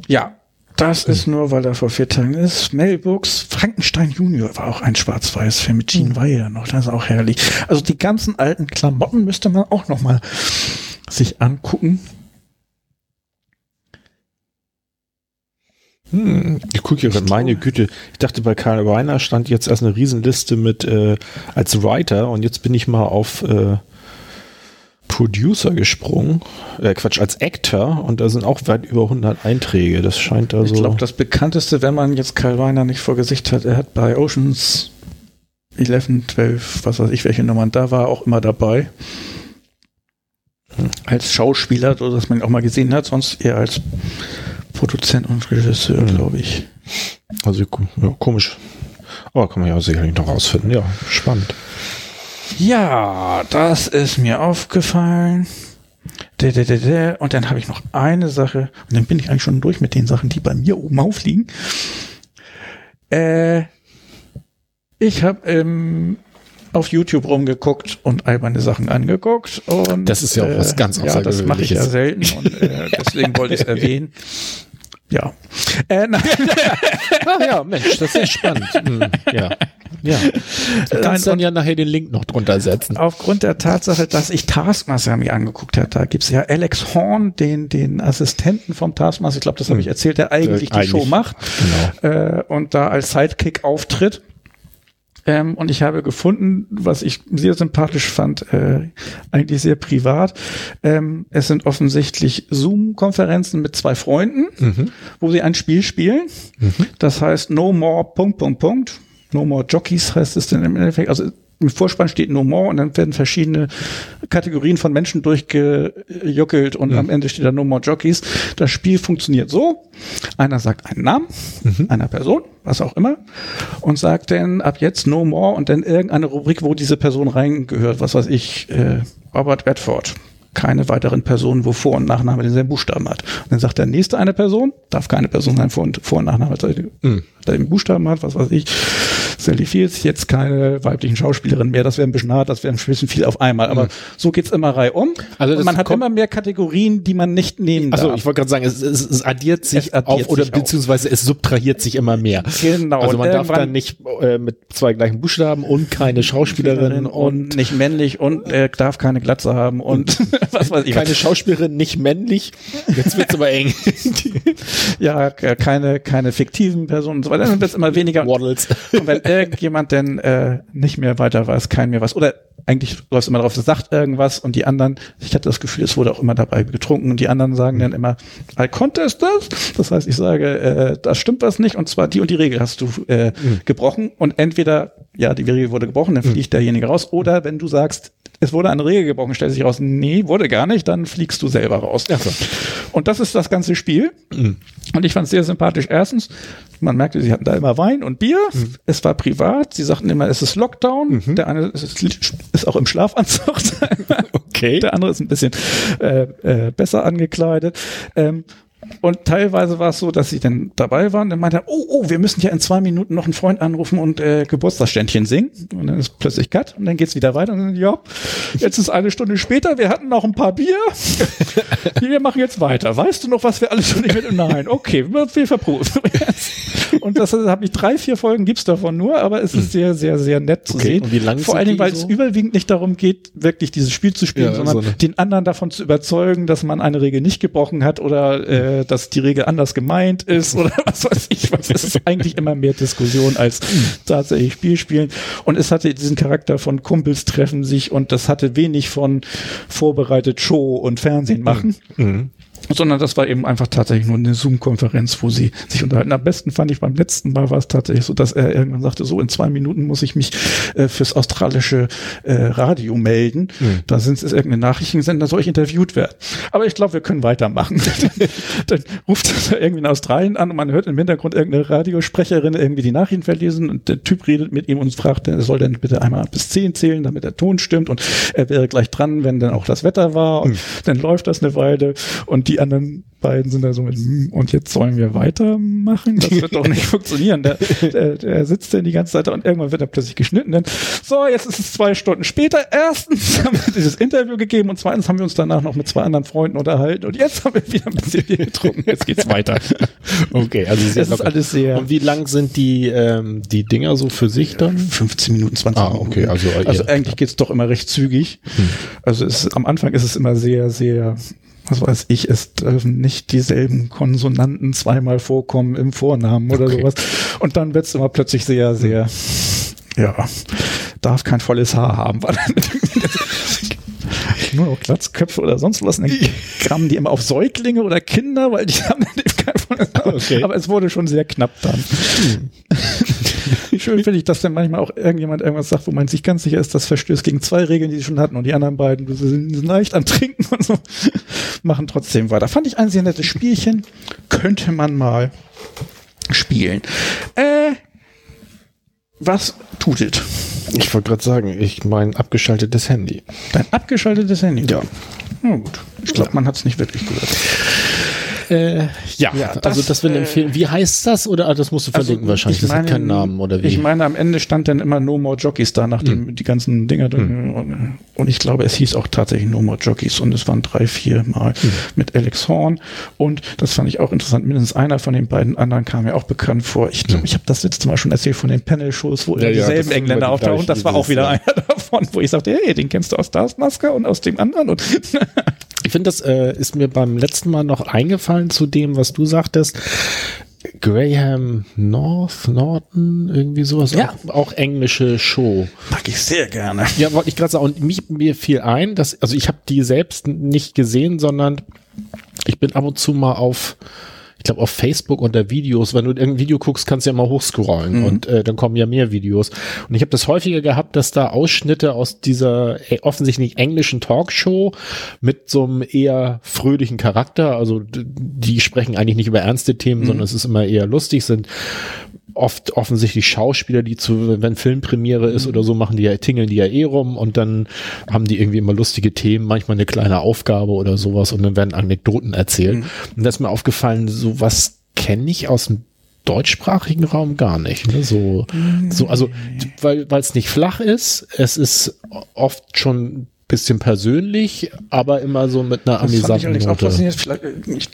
ja, das ist nur, weil er vor vier Tagen ist. Mel Brooks, Frankenstein Junior war auch ein Schwarz-Weiß-Film mit Gene Weiher noch. Das ist auch herrlich. Also die ganzen alten Klamotten müsste man auch noch mal sich angucken. Hm, ich gucke hier gerade, meine Güte. Ich dachte, bei Karl Reiner stand jetzt erst eine Riesenliste mit äh, als Writer und jetzt bin ich mal auf äh, Producer gesprungen. Äh, Quatsch, als Actor und da sind auch weit über 100 Einträge. Das scheint also. Ich glaube, das bekannteste, wenn man jetzt Kyle Weiner nicht vor Gesicht hat, er hat bei Oceans 11, 12, was weiß ich, welche Nummern da war, auch immer dabei. Als Schauspieler, so dass man ihn auch mal gesehen hat, sonst eher als Produzent und Regisseur, glaube ich. Also ja, komisch. Aber kann man ja sicherlich noch rausfinden. Ja, spannend. Ja, das ist mir aufgefallen. Und dann habe ich noch eine Sache, und dann bin ich eigentlich schon durch mit den Sachen, die bei mir oben aufliegen. Äh, ich habe ähm, auf YouTube rumgeguckt und alberne Sachen angeguckt. Und, Das ist ja auch was ganz Ja, das mache ich ja Außergewöhnliches. selten und äh, deswegen wollte ich es erwähnen. Ja. Äh, nein, Ah ja, Mensch, das ist spannend. Hm, ja. Ja. Du kannst dann ja nachher den Link noch drunter setzen. aufgrund der Tatsache, dass ich Taskmaster mir angeguckt habe, da gibt's ja Alex Horn, den, den Assistenten vom Taskmaster, ich glaube, das habe ich erzählt, der eigentlich die Eigentlich, Show macht Genau. äh, und da als Sidekick auftritt. Ähm, und ich habe gefunden, was ich sehr sympathisch fand, äh, eigentlich sehr privat. Ähm, es sind offensichtlich Zoom-Konferenzen mit zwei Freunden, Mhm. wo sie ein Spiel spielen. Das heißt No More Punkt, Punkt, Punkt. No More Jockeys heißt es denn im Endeffekt. Also im Vorspann steht No More und dann werden verschiedene Kategorien von Menschen durchgejuckelt und am Ende steht da No More Jockeys. Das Spiel funktioniert so. Einer sagt einen Namen einer Person, was auch immer, und sagt dann ab jetzt No More und dann irgendeine Rubrik, wo diese Person reingehört. Was weiß ich, äh, Robert Redford. Keine weiteren Personen, wo Vor- und Nachname denselben Buchstaben hat. Und dann sagt der nächste eine Person, darf keine Person sein, Vor- und, Vor und Nachname hat, den Buchstaben hat, was weiß ich. Sally Fields, jetzt keine weiblichen Schauspielerinnen mehr, das wäre ein bisschen hart, das wäre ein bisschen viel auf einmal. Aber so geht's immer reihum. Also und man hat immer mehr Kategorien, die man nicht nehmen Also darf. ich wollte gerade sagen, es, es, es addiert sich Es addiert auf oder sich auf. beziehungsweise es subtrahiert sich immer mehr. Genau, Also man darf dann nicht äh, mit zwei gleichen Buchstaben und keine Schauspielerin und, und nicht männlich und er darf keine Glatze haben und was weiß ich. keine Schauspielerin nicht männlich. Jetzt wird's aber eng. ja, k- keine, keine fiktiven Personen und so weiter. Dann wird's immer weniger. Waddles. Und wenn irgendjemand denn äh, nicht mehr weiter weiß, kein mehr was, oder eigentlich läuft immer drauf, es sagt irgendwas und die anderen, ich hatte das Gefühl, es wurde auch immer dabei getrunken und die anderen sagen dann immer, I contest das. Das heißt, ich sage, äh, da stimmt was nicht und zwar die und die Regel hast du äh, gebrochen und entweder, ja, die Regel wurde gebrochen, dann fliegt derjenige raus oder wenn du sagst, es wurde eine Regel gebrochen, stellt sich raus, nee, wurde gar nicht, dann fliegst du selber raus. So. Und das ist das ganze Spiel. Und ich fand es sehr sympathisch. Erstens, man merkte, sie hatten da immer Wein und Bier. Es war privat. Sie sagten immer, es ist Lockdown. Der eine ist, ist auch im Schlafanzug. Okay. Der andere ist ein bisschen äh, äh, besser angekleidet. Ähm, und teilweise war es so, dass sie dann dabei waren, dann meinte er, oh, oh, wir müssen ja in zwei Minuten noch einen Freund anrufen und äh, Geburtstagsständchen singen. Und dann ist plötzlich Cut und dann geht's wieder weiter. Und dann, ja, jetzt ist eine Stunde später, wir hatten noch ein paar Bier. wir machen jetzt weiter. Weißt du noch, was wir alles schon nicht mit? Nein, okay, wir, verproben. und das habe ich drei, vier Folgen gibt's davon nur, aber es ist sehr, sehr, sehr nett zu Okay, sehen. und wie lang Vor allen Dingen, weil es so? überwiegend nicht darum geht, wirklich dieses Spiel zu spielen, Ja, sondern so eine- den anderen davon zu überzeugen, dass man eine Regel nicht gebrochen hat oder äh, dass die Regel anders gemeint ist oder was weiß ich was. Es ist eigentlich immer mehr Diskussion als tatsächlich Spiel spielen. Und es hatte diesen Charakter von Kumpels treffen sich und das hatte wenig von vorbereitet Show und Fernsehen machen. Mhm. Sondern das war eben einfach tatsächlich nur eine Zoom-Konferenz, wo sie sich unterhalten. Am besten fand ich beim letzten Mal war es tatsächlich so, dass er irgendwann sagte, so in zwei Minuten muss ich mich äh, fürs australische äh, Radio melden. Mhm. Da sind es irgendeine Nachrichtensender, soll ich interviewt werden. Aber ich glaube, wir können weitermachen. dann ruft er irgendwie in Australien an und man hört im Hintergrund irgendeine Radiosprecherin irgendwie die Nachrichten verlesen und der Typ redet mit ihm und fragt, er soll dann bitte einmal bis zehn zählen, damit der Ton stimmt und er wäre gleich dran, wenn dann auch das Wetter war und mhm. dann läuft das eine Weile und die anderen beiden sind da so mit, hm, und jetzt sollen wir weitermachen? Das wird doch nicht funktionieren. Der, der, der sitzt dann die ganze Zeit da und irgendwann wird er plötzlich geschnitten. Denn, so, jetzt ist es zwei Stunden später. Erstens haben wir dieses Interview gegeben und zweitens haben wir uns danach noch mit zwei anderen Freunden unterhalten und jetzt haben wir wieder ein bisschen Bier getrunken. Jetzt geht's weiter. Okay, also sehr es ist alles sehr. Und wie lang sind die, ähm, die Dinger so für sich dann? 15 Minuten, 20 ah, okay, Minuten. Also, also ja. eigentlich geht's doch immer recht zügig. Hm. Also es, am Anfang ist es immer sehr, sehr was weiß ich, es dürfen nicht dieselben Konsonanten zweimal vorkommen im Vornamen oder okay. sowas. Und dann wird es immer plötzlich sehr, sehr, ja, darf kein volles Haar haben. Nur noch Glatzköpfe oder sonst was. Und dann kamen die immer auf Säuglinge oder Kinder, weil die haben kein volles Haar. Okay. Aber es wurde schon sehr knapp dann. Hm. Schön finde ich, dass dann manchmal auch irgendjemand irgendwas sagt, wo man sich ganz sicher ist, das verstößt gegen zwei Regeln, die sie schon hatten und die anderen beiden sind, sind leicht am Trinken und so, machen trotzdem weiter. Fand ich ein sehr nettes Spielchen. Könnte man mal spielen. Äh, was tutet? Ich wollte gerade sagen, ich mein abgeschaltetes Handy. Dein abgeschaltetes Handy? Ja. Na gut. Ich glaube, ja. man hat es nicht wirklich gehört. Äh, ja, ja das, also das will äh, empfehlen. Wie heißt das? Oder ah, das musst du also verlinken also wahrscheinlich. Das meine, hat keinen Namen oder wie? Ich meine, am Ende stand dann immer No More Jockeys da, nachdem hm. die ganzen Dinger hm. und, und, ich glaube, es hieß auch tatsächlich No More Jockeys und es waren drei, vier Mal hm. mit Alex Horn und das fand ich auch interessant. Mindestens einer von den beiden anderen kam mir auch bekannt vor. Ich glaube, hm. ich habe das letzte Mal schon erzählt von den Panel-Shows, wo ja, dieselben ja, Engländer auftauchen. Das war auch wieder einer davon, wo ich sagte, hey, den kennst du aus Stars Maske und aus dem anderen und Ich finde, das äh, ist mir beim letzten Mal noch eingefallen zu dem, was du sagtest. Graham North, Norton, irgendwie sowas. Ja. Auch, auch englische Show. Mag ich sehr gerne. Ja, wollte ich gerade sagen. Und mich, mir fiel ein, dass, also ich habe die selbst nicht gesehen, sondern ich bin ab und zu mal auf ich glaube auf Facebook unter Videos, wenn du irgendein Video guckst, kannst du ja mal hochscrollen mhm. und äh, dann kommen ja mehr Videos. Und ich habe das häufiger gehabt, dass da Ausschnitte aus dieser äh, offensichtlich englischen Talkshow mit so einem eher fröhlichen Charakter, also die sprechen eigentlich nicht über ernste Themen, mhm. sondern es ist immer eher lustig, sind oft offensichtlich Schauspieler, die zu, wenn Filmpremiere ist oder so, machen die ja, tingeln die ja eh rum und dann haben die irgendwie immer lustige Themen, manchmal eine kleine Aufgabe oder sowas und dann werden Anekdoten erzählt. Mhm. Und da ist mir aufgefallen, so was kenne ich aus dem deutschsprachigen Raum gar nicht. Ne? So, so, also, weil es nicht flach ist, es ist oft schon bisschen persönlich, aber immer so mit einer amüsanten Note. Vielleicht, ich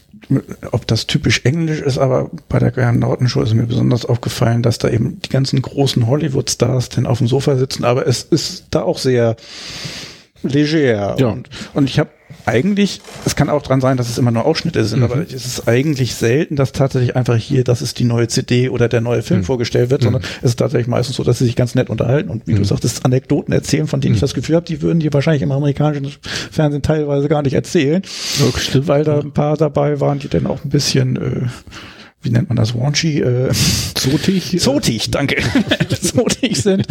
ob das typisch englisch ist, aber bei der Graham Norton Show ist mir besonders aufgefallen, dass da eben die ganzen großen Hollywood-Stars dann auf dem Sofa sitzen, aber es ist da auch sehr leger. Ja. Und, und ich habe eigentlich, es kann auch dran sein, dass es immer nur Ausschnitte sind, mhm. aber es ist eigentlich selten, dass tatsächlich einfach hier, das ist die neue CD oder der neue Film mhm. vorgestellt wird, sondern mhm. es ist tatsächlich meistens so, dass sie sich ganz nett unterhalten und wie du mhm. sagtest, Anekdoten erzählen, von denen ich mhm. das Gefühl habe, die würden die wahrscheinlich im amerikanischen Fernsehen teilweise gar nicht erzählen, ja, weil da ein paar dabei waren, die dann auch ein bisschen äh, wie nennt man das, raunchy, äh, zotig, zotig, danke, zotig sind.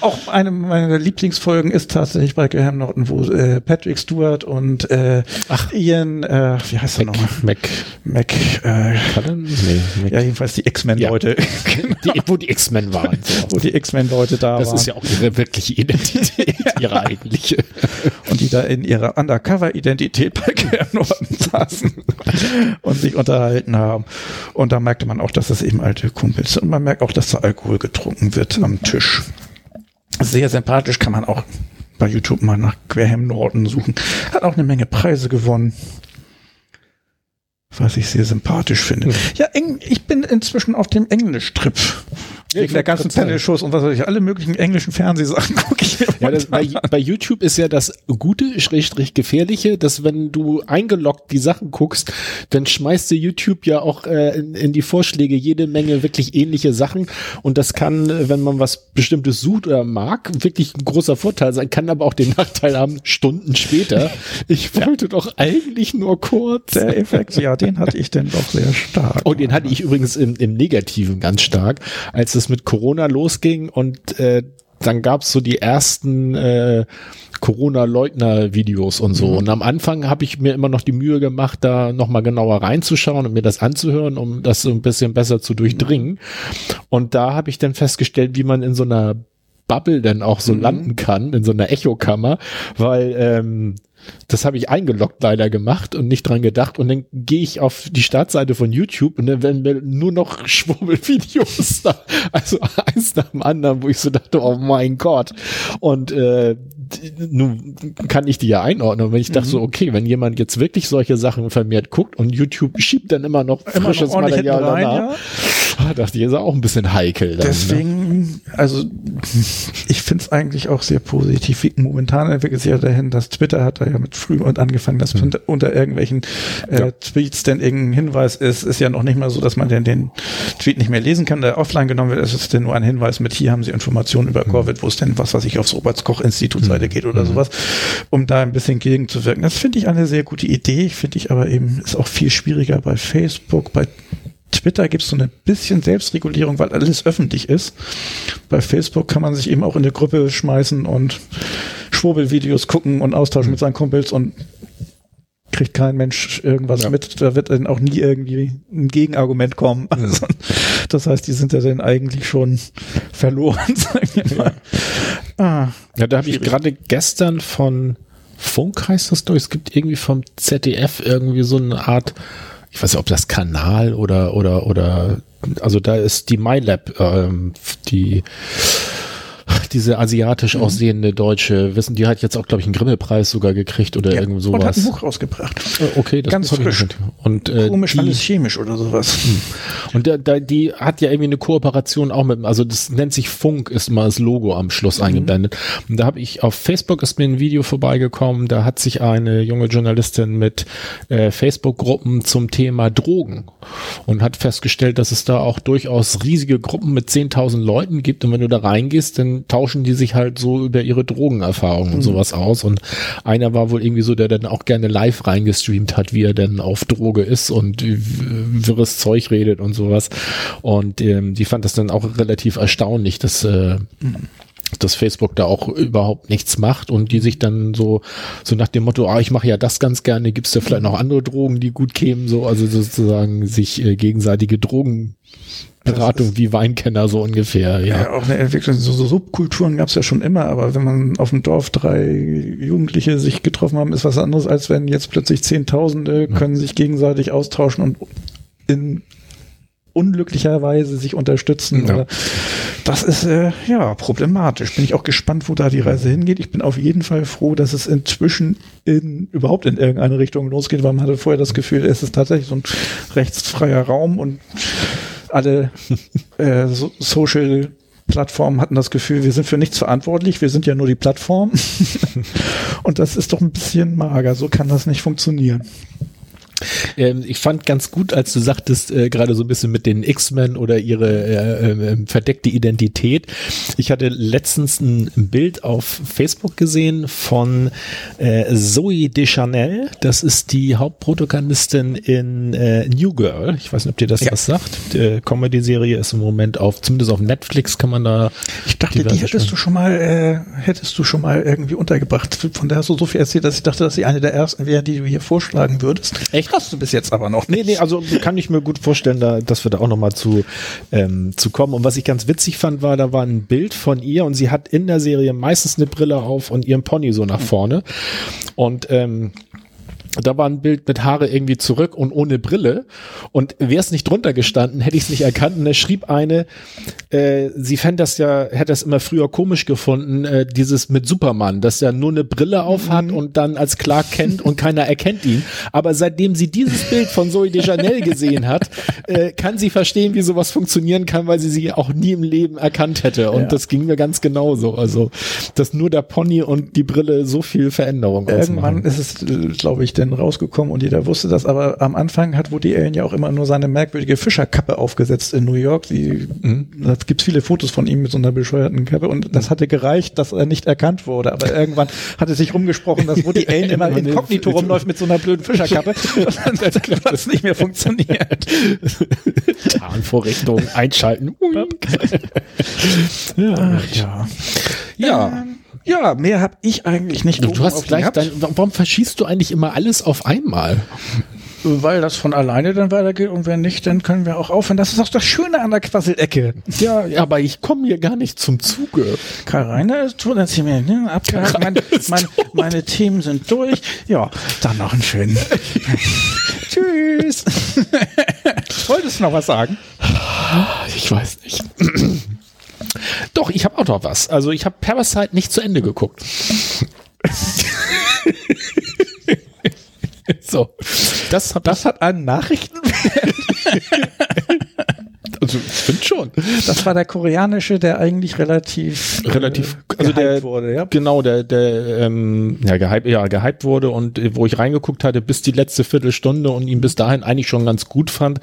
Auch eine meiner Lieblingsfolgen ist tatsächlich bei Graham Norton, wo äh, Patrick Stewart und äh, Ach, Ian, äh, wie heißt er nochmal? Mac, Mac, äh, Nee, Mac. Ja, jedenfalls die X-Men-Leute. Ja. die, wo die X-Men waren. So. Wo die X-Men-Leute da das waren. Das ist ja auch ihre wirkliche Identität, ihre eigentliche. Und die da in ihrer Undercover-Identität bei Graham Norton saßen und sich unterhalten haben. Und und da merkte man auch, dass das eben alte Kumpels sind. Und man merkt auch, dass da Alkohol getrunken wird am Tisch. Sehr sympathisch kann man auch bei YouTube mal nach Graham Norton suchen. Hat auch eine Menge Preise gewonnen. Was ich sehr sympathisch finde. Ja, ich bin inzwischen auf dem Englisch-Trip. Wegen der ganzen Panel-Shows und was weiß ich, alle möglichen englischen Fernsehsachen gucke ich mir Ja, das, bei, bei YouTube ist ja das Gute, Schrägstrich gefährliche, dass wenn du eingeloggt die Sachen guckst, dann schmeißt dir YouTube ja auch äh, in, in die Vorschläge jede Menge wirklich ähnliche Sachen und das kann, wenn man was Bestimmtes sucht oder mag, wirklich ein großer Vorteil sein, kann aber auch den Nachteil haben, Stunden später, ich wollte doch eigentlich nur kurz. Der Effekt, ja, den hatte ich denn doch sehr stark. Oh, den hatte ich übrigens im, im Negativen ganz stark, als es mit Corona losging und äh, dann gab's so die ersten äh, Corona-Leugner-Videos und so. Mhm. Und am Anfang habe ich mir immer noch die Mühe gemacht, da nochmal genauer reinzuschauen und mir das anzuhören, um das so ein bisschen besser zu durchdringen. Und da habe ich dann festgestellt, wie man in so einer Bubble dann auch so Mhm. landen kann, in so einer Echokammer, weil ähm, das habe ich eingeloggt leider gemacht und nicht dran gedacht. Und dann gehe ich auf die Startseite von YouTube und dann werden mir nur noch Schwurbelvideos da. Also eins nach dem anderen, wo ich so dachte, oh mein Gott. Und äh, nun kann ich die ja einordnen. Und wenn ich dachte so, okay, wenn jemand jetzt wirklich solche Sachen vermehrt guckt und YouTube schiebt dann immer noch Immer noch frisches hinten Material rein, danach, ah, dachte ich, ist auch ein bisschen heikel. Dann, ne? Deswegen, also ich finde es eigentlich auch sehr positiv. Wie- Momentan entwickelt sich ja dahin, dass Twitter hat da ja mit früh und angefangen, dass unter, unter irgendwelchen äh, Ja. Tweets denn irgendein Hinweis ist. Ist ja noch nicht mal so, dass man denn den Tweet nicht mehr lesen kann, der offline genommen wird. Es ist denn nur ein Hinweis mit, hier haben Sie Informationen über Covid, wo es denn was, was ich aufs Robert-Koch-Institut-Seite geht oder sowas, um da ein bisschen gegenzuwirken. Das finde ich eine sehr gute Idee. Finde ich aber eben, ist auch viel schwieriger bei Facebook, bei Twitter gibt es so ein bisschen Selbstregulierung, weil alles öffentlich ist. Bei Facebook kann man sich eben auch in eine Gruppe schmeißen und Schwurbelvideos gucken und austauschen mit seinen Kumpels und kriegt kein Mensch irgendwas Ja. mit. Da wird dann auch nie irgendwie ein Gegenargument kommen. Also, das heißt, die sind ja dann eigentlich schon verloren, sagen wir mal. Ah, Ja, da habe ich gerade gestern von Funk heißt das doch. Es gibt irgendwie vom ZDF irgendwie so eine Art, ich weiß nicht, ob das Kanal oder oder oder also da ist die MyLab, ähm, die diese asiatisch Mhm. aussehende deutsche, wissen, die hat jetzt auch, glaube ich, einen Grimme-Preis sogar gekriegt oder ja. irgend Und hat ein sowas. Buch rausgebracht. Äh, Okay, das Ganz frisch. Und äh, Komisch, die, alles chemisch oder sowas. und da, da, die hat ja irgendwie eine Kooperation auch mit, also das nennt sich Funk, ist mal das Logo am Schluss eingeblendet. Und da habe ich auf Facebook ist mir ein Video vorbeigekommen, da hat sich eine junge Journalistin mit äh, Facebook-Gruppen zum Thema Drogen und hat festgestellt, dass es da auch durchaus riesige Gruppen mit 10.000 Leuten gibt und wenn du da reingehst, dann tauschen die sich halt so über ihre Drogenerfahrungen und sowas aus. Und einer war wohl irgendwie so, der dann auch gerne live reingestreamt hat, wie er denn auf Droge ist und wirres Zeug redet und sowas. Und ähm, die fand das dann auch relativ erstaunlich, dass äh, dass Facebook da auch überhaupt nichts macht und die sich dann so so nach dem Motto, ah, ich mache ja das ganz gerne, gibt's da vielleicht noch andere Drogen, die gut kämen, so also sozusagen sich äh, gegenseitige Drogenberatung wie Weinkenner so ungefähr, ja. Ja, auch eine Entwicklung, so, so Subkulturen gab es ja schon immer, aber wenn man auf dem Dorf drei Jugendliche sich getroffen haben, ist was anderes, als wenn jetzt plötzlich Zehntausende können sich gegenseitig austauschen und in unglücklicher Weise sich unterstützen. Ja. Das ist äh, ja problematisch. Bin ich auch gespannt, wo da die Reise hingeht. Ich bin auf jeden Fall froh, dass es inzwischen in überhaupt in irgendeine Richtung losgeht, weil man hatte vorher das Gefühl, es ist tatsächlich so ein rechtsfreier Raum und alle äh, so Social Plattformen hatten das Gefühl, wir sind für nichts verantwortlich, wir sind ja nur die Plattform. und das ist doch ein bisschen mager, so kann das nicht funktionieren. Ähm, ich fand ganz gut, als du sagtest, äh, gerade so ein bisschen mit den X-Men oder ihre äh, äh, verdeckte Identität. Ich hatte letztens ein Bild auf Facebook gesehen von äh, Zoe Deschanel. Das ist die Hauptprotagonistin in äh, New Girl. Ich weiß nicht, ob dir das Ja. was sagt. Die Comedy-Serie ist im Moment auf, zumindest auf Netflix kann man da. Ich dachte, die diverse hättest du schon mal, äh, hättest du schon mal irgendwie untergebracht. Von der hast du so viel erzählt, dass ich dachte, dass sie eine der ersten wäre, die du hier vorschlagen würdest. Echt? Hast du bis jetzt aber noch Nee, nee, also kann ich mir gut vorstellen, da, dass wir da auch nochmal zu, ähm, zu kommen. Und was ich ganz witzig fand, war, da war ein Bild von ihr und sie hat in der Serie meistens eine Brille auf und ihren Pony so nach vorne. Und ähm, da war ein Bild mit Haare irgendwie zurück und ohne Brille. Und wäre es nicht drunter gestanden, hätte ich es nicht erkannt. Und da schrieb eine, äh, sie fände das ja, hätte das immer früher komisch gefunden, äh, dieses mit Superman, dass er nur eine Brille auf hat und dann als Clark kennt und keiner erkennt ihn. Aber seitdem sie dieses Bild von Zoe de Chanel gesehen hat, äh, kann sie verstehen, wie sowas funktionieren kann, weil sie sie auch nie im Leben erkannt hätte. Und Ja. das ging mir ganz genauso. Also, dass nur der Pony und die Brille so viel Veränderung Irgendwann ausmachen. ist es, glaube ich, dann rausgekommen und jeder wusste das. Aber am Anfang hat Woody Allen ja auch immer nur seine merkwürdige Fischerkappe aufgesetzt in New York. Die, Da gibt es viele Fotos von ihm mit so einer bescheuerten Kappe und das hatte gereicht, dass er nicht erkannt wurde. Aber irgendwann hatte sich rumgesprochen, dass Woody Allen immer inkognito rumläuft mit so einer blöden Fischerkappe. Und dann hat das nicht mehr funktioniert. Tarnvorrichtung einschalten. Ach, ja. Ja. Ähm, ja, mehr habe ich eigentlich nicht. Du hast gleich dein, warum verschießt du eigentlich immer alles auf einmal? Weil das von alleine dann weitergeht und wenn nicht, dann können wir auch aufhören. Das ist auch das Schöne an der Quasselecke. Ja, ja, aber ich komme hier gar nicht zum Zuge. Karl Reiner tut das hier mir, ne? Abgehakt. Mein, mein, meine Themen sind durch. Ja, dann noch einen schönen. Tschüss. Wolltest du noch was sagen? Ich weiß nicht. Doch, ich habe auch noch was. Also ich habe Parasite nicht zu Ende geguckt. so, das Das hat einen Nachrichten. also ich finde schon. Das war der koreanische, der eigentlich relativ Relativ, äh, also der gehypt wurde, ja. genau der der ähm, ja gehypt ja gehypt wurde und äh, wo ich reingeguckt hatte bis die letzte Viertelstunde und ihn bis dahin eigentlich schon ganz gut fand,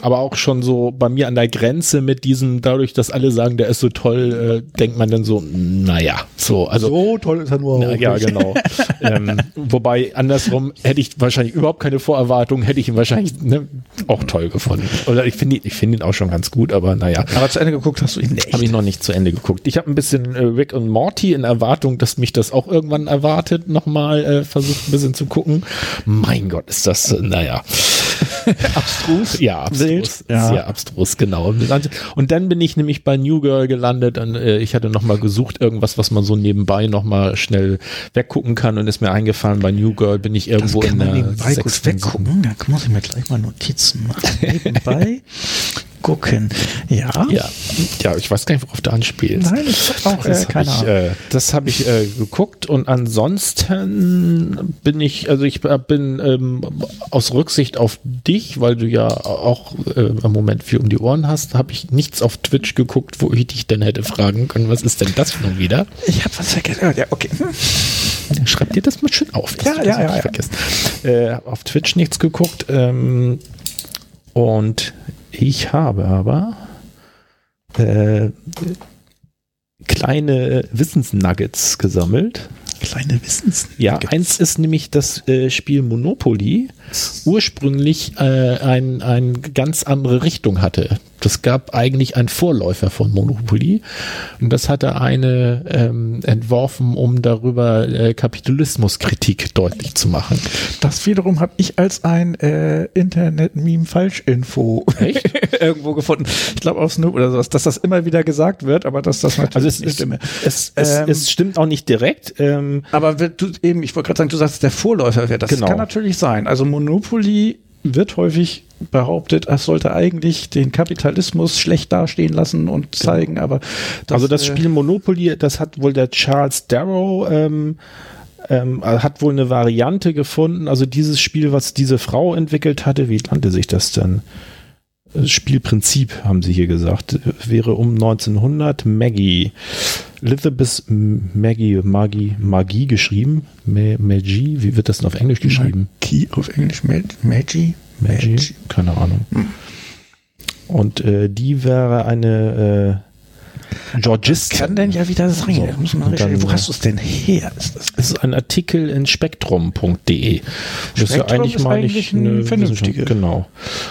aber auch schon so bei mir an der Grenze mit diesem dadurch, dass alle sagen, der ist so toll, äh, denkt man dann so, naja, so also So toll ist er nur Ja, auch ja, nicht. genau. ähm, wobei andersrum hätte ich wahrscheinlich überhaupt keine Vorerwartungen, hätte ich ihn wahrscheinlich ne, auch toll gefunden. Oder ich finde ihn, ich finde ihn auch schon ganz gut, aber naja. Aber zu Ende geguckt hast du ihn nicht. Habe ich noch nicht zu Ende geguckt. Ich habe ein bisschen äh, Rick und Morty in Erwartung, dass mich das auch irgendwann erwartet, nochmal äh, versucht ein bisschen zu gucken. Mein Gott, ist das, äh, naja. abstrus. Ja, abstrus. Ja. Sehr abstrus, genau. Und dann bin ich nämlich bei New Girl gelandet und äh, ich hatte nochmal gesucht, irgendwas, was man so nebenbei nochmal schnell weggucken kann und ist mir eingefallen, bei New Girl bin ich irgendwo in der nebenbei gut weggucken. Da muss ich mir gleich mal Notizen machen. Nebenbei gucken. Ja. Ja, ja, ich weiß gar nicht, worauf du anspielst. Nein, ich auch äh, Das habe keine ich, äh, das hab ich äh, geguckt und ansonsten bin ich, also ich äh, bin ähm, aus Rücksicht auf dich, weil du ja auch äh, im Moment viel um die Ohren hast, habe ich nichts auf Twitch geguckt, wo ich dich denn hätte fragen können, was ist denn das nun wieder? Ich habe was vergessen. Ja, okay. Hm. Schreib dir das mal schön auf. dass Ja, du das ja, nicht ja, ja. vergisst. Äh, auf Twitch nichts geguckt ähm, und ich habe aber äh, kleine Wissensnuggets gesammelt. Kleine Wissens. Ja, eins ist nämlich das äh, Spiel Monopoly ursprünglich äh, ein, ein ganz andere Richtung hatte. Das gab eigentlich einen Vorläufer von Monopoly und das hatte eine ähm, entworfen, um darüber äh, Kapitalismuskritik deutlich zu machen. Das wiederum habe ich als ein äh, Internet-Meme-Falschinfo irgendwo gefunden. Ich glaube auf Snoop oder sowas, dass das immer wieder gesagt wird, aber dass das natürlich Also es, nicht ist, stimme. es, es, Ähm, es stimmt auch nicht direkt. Ähm, Aber du eben, ich wollte gerade sagen, du sagst, der Vorläufer wäre. Das Genau. kann natürlich sein. Also Monopoly wird häufig behauptet, es sollte eigentlich den Kapitalismus schlecht dastehen lassen und zeigen, aber also das äh, Spiel Monopoly, das hat wohl der Charles Darrow ähm, ähm, hat wohl eine Variante gefunden. Also dieses Spiel, was diese Frau entwickelt hatte, wie nannte sich das denn? Spielprinzip, haben sie hier gesagt, wäre um 1900 Maggie. Elizabeth Maggie, Maggie, Magie geschrieben. Ma- Magie, wie wird das denn auf Englisch geschrieben? Key auf Englisch Mag- Magi. Magie? Keine Ahnung. Und äh, die wäre eine Georgistin. Kann denn ja wieder sein. So, dann. Wo hast du es denn her? Ist das Es ist ein Artikel in spektrum.de. Das ist ja eigentlich ist mal nicht eine vernünftige. Genau.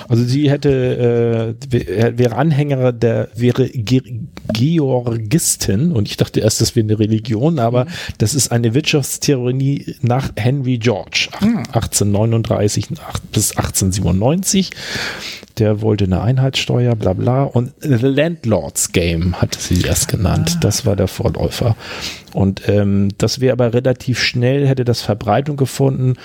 Also sie hätte, äh, wär- wäre Anhänger der, wäre Ge Georgistin und ich dachte erst, das wäre eine Religion, aber Mhm. das ist eine Wirtschaftstheorie nach Henry George, ach- Mhm. 1839 ach- bis 1897. Der wollte eine Einheitssteuer, bla bla. Und The Landlords Game hatte sie erst genannt. Ah. Das war der Vorläufer. Und ähm, das wäre aber relativ schnell, hätte das Verbreitung gefunden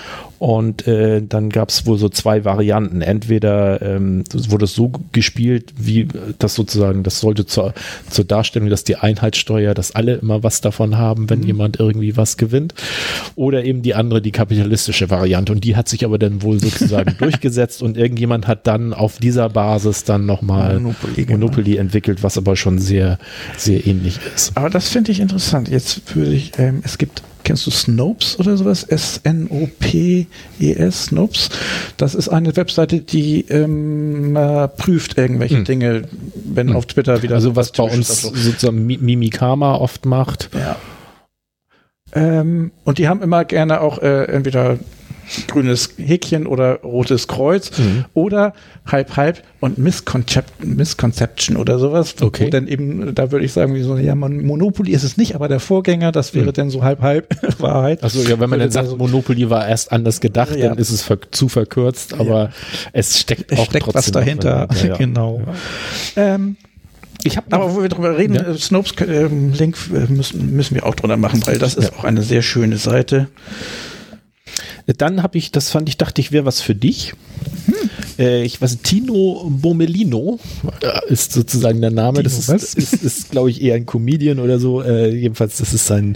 und äh, dann gab es wohl so zwei Varianten. Entweder ähm, wurde es so gespielt, wie das sozusagen, das sollte zur, zur Darstellung, dass die Einheitssteuer, dass alle immer was davon haben, wenn mhm. jemand irgendwie was gewinnt. Oder eben die andere, die kapitalistische Variante. Und die hat sich aber dann wohl sozusagen durchgesetzt und irgendjemand hat dann auf dieser Basis dann nochmal Monopoly. Monopoly entwickelt, was aber schon sehr, sehr ähnlich ist. Aber das finde ich interessant. Jetzt würde ich, ähm, es gibt Kennst du Snopes oder sowas? S-N-O-P-E-S, Snopes. Das ist eine Webseite, die ähm, äh, prüft irgendwelche hm. Dinge, wenn hm. auf Twitter wieder. Also was bei uns so. sozusagen Mimikama oft macht. Ja. Ähm, und die haben immer gerne auch äh, entweder grünes Häkchen oder rotes Kreuz mhm. oder halb halb und Misconcept, Misconception oder sowas. Okay. dann eben, da würde ich sagen, wie so, ja, Monopoly ist es nicht, aber der Vorgänger, das wäre mhm. dann so halb halb Wahrheit. Also ja, wenn man dann sagt, so Monopoly war erst anders gedacht, ja. dann ist es ver zu verkürzt, aber ja. es steckt es auch steckt was dahinter. dahinter ja. genau. Ähm, ich habe aber wo wir drüber reden, ja. Snopes äh, Link äh, müssen, müssen wir auch drunter machen, weil das ist auch eine sehr schöne Seite. Dann habe ich, das fand ich, dachte ich, wäre was für dich. Hm. Äh, ich weiß, Tino Bomelino ist sozusagen der Name. Tino, das ist, ist, ist glaube ich, eher ein Comedian oder so. Äh, jedenfalls, das ist sein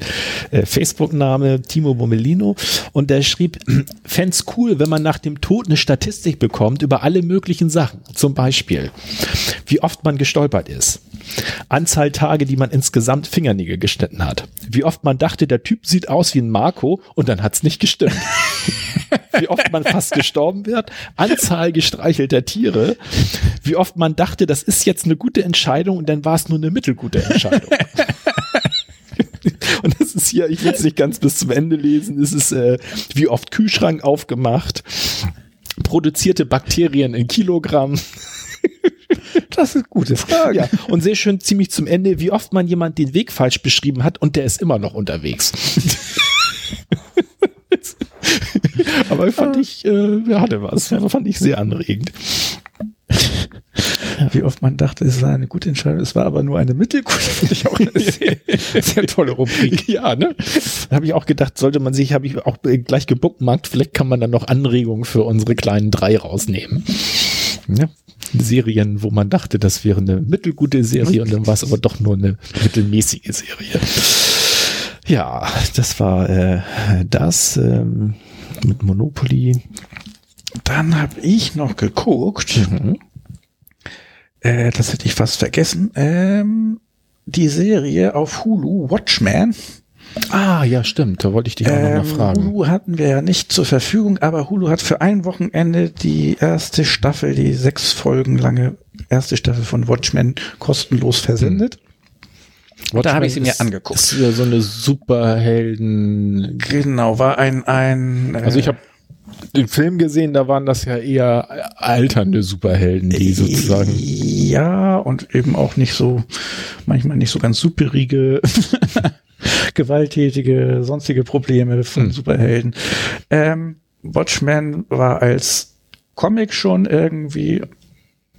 äh, Facebook-Name, Timo Bomelino. Und der schrieb, fände cool, wenn man nach dem Tod eine Statistik bekommt über alle möglichen Sachen. Zum Beispiel, wie oft man gestolpert ist. Anzahl Tage, die man insgesamt Fingernägel geschnitten hat. Wie oft man dachte, der Typ sieht aus wie ein Marco und dann hat's nicht gestimmt. wie oft man fast gestorben wird. Anzahl gestreichelter Tiere. Wie oft man dachte, das ist jetzt eine gute Entscheidung und dann war es nur eine mittelgute Entscheidung. Und das ist hier, ich will es nicht ganz bis zum Ende lesen, es ist äh, wie oft Kühlschrank aufgemacht, produzierte Bakterien in Kilogramm. Das ist eine gute Frage. Ja, und sehr schön ziemlich zum Ende, wie oft man jemand den Weg falsch beschrieben hat und der ist immer noch unterwegs. Aber fand ich, äh, hatte was, fand ich sehr anregend. Wie oft man dachte, es sei eine gute Entscheidung, es war aber nur eine mittelgute, finde ich auch eine sehr, sehr tolle Rubrik. Ja, ne? Da habe ich auch gedacht, sollte man sich, habe ich auch gleich gebuckmarkt, vielleicht kann man dann noch Anregungen für unsere kleinen drei rausnehmen. Ja, Serien, wo man dachte, das wäre eine mittelgute Serie und dann war es aber doch nur eine mittelmäßige Serie. Ja, das war äh, das ähm, mit Monopoly. Dann habe ich noch geguckt. Mhm. Äh, das hätte ich fast vergessen. Ähm, die Serie auf Hulu Watchmen. Ah, ja, stimmt. Da wollte ich dich auch ähm, noch fragen. Hulu hatten wir ja nicht zur Verfügung, aber Hulu hat für ein Wochenende die erste Staffel, die sechs Folgen lange erste Staffel von Watchmen kostenlos versendet. Watchmen da habe ich sie mir angeguckt. Ist ja so eine Superhelden. Genau, war ein ein. Äh, also ich habe den Film gesehen, da waren das ja eher alternde Superhelden, die sozusagen. Ja, und eben auch nicht so, manchmal nicht so ganz superige gewalttätige, sonstige Probleme von hm. Superhelden. Ähm, Watchmen war als Comic schon irgendwie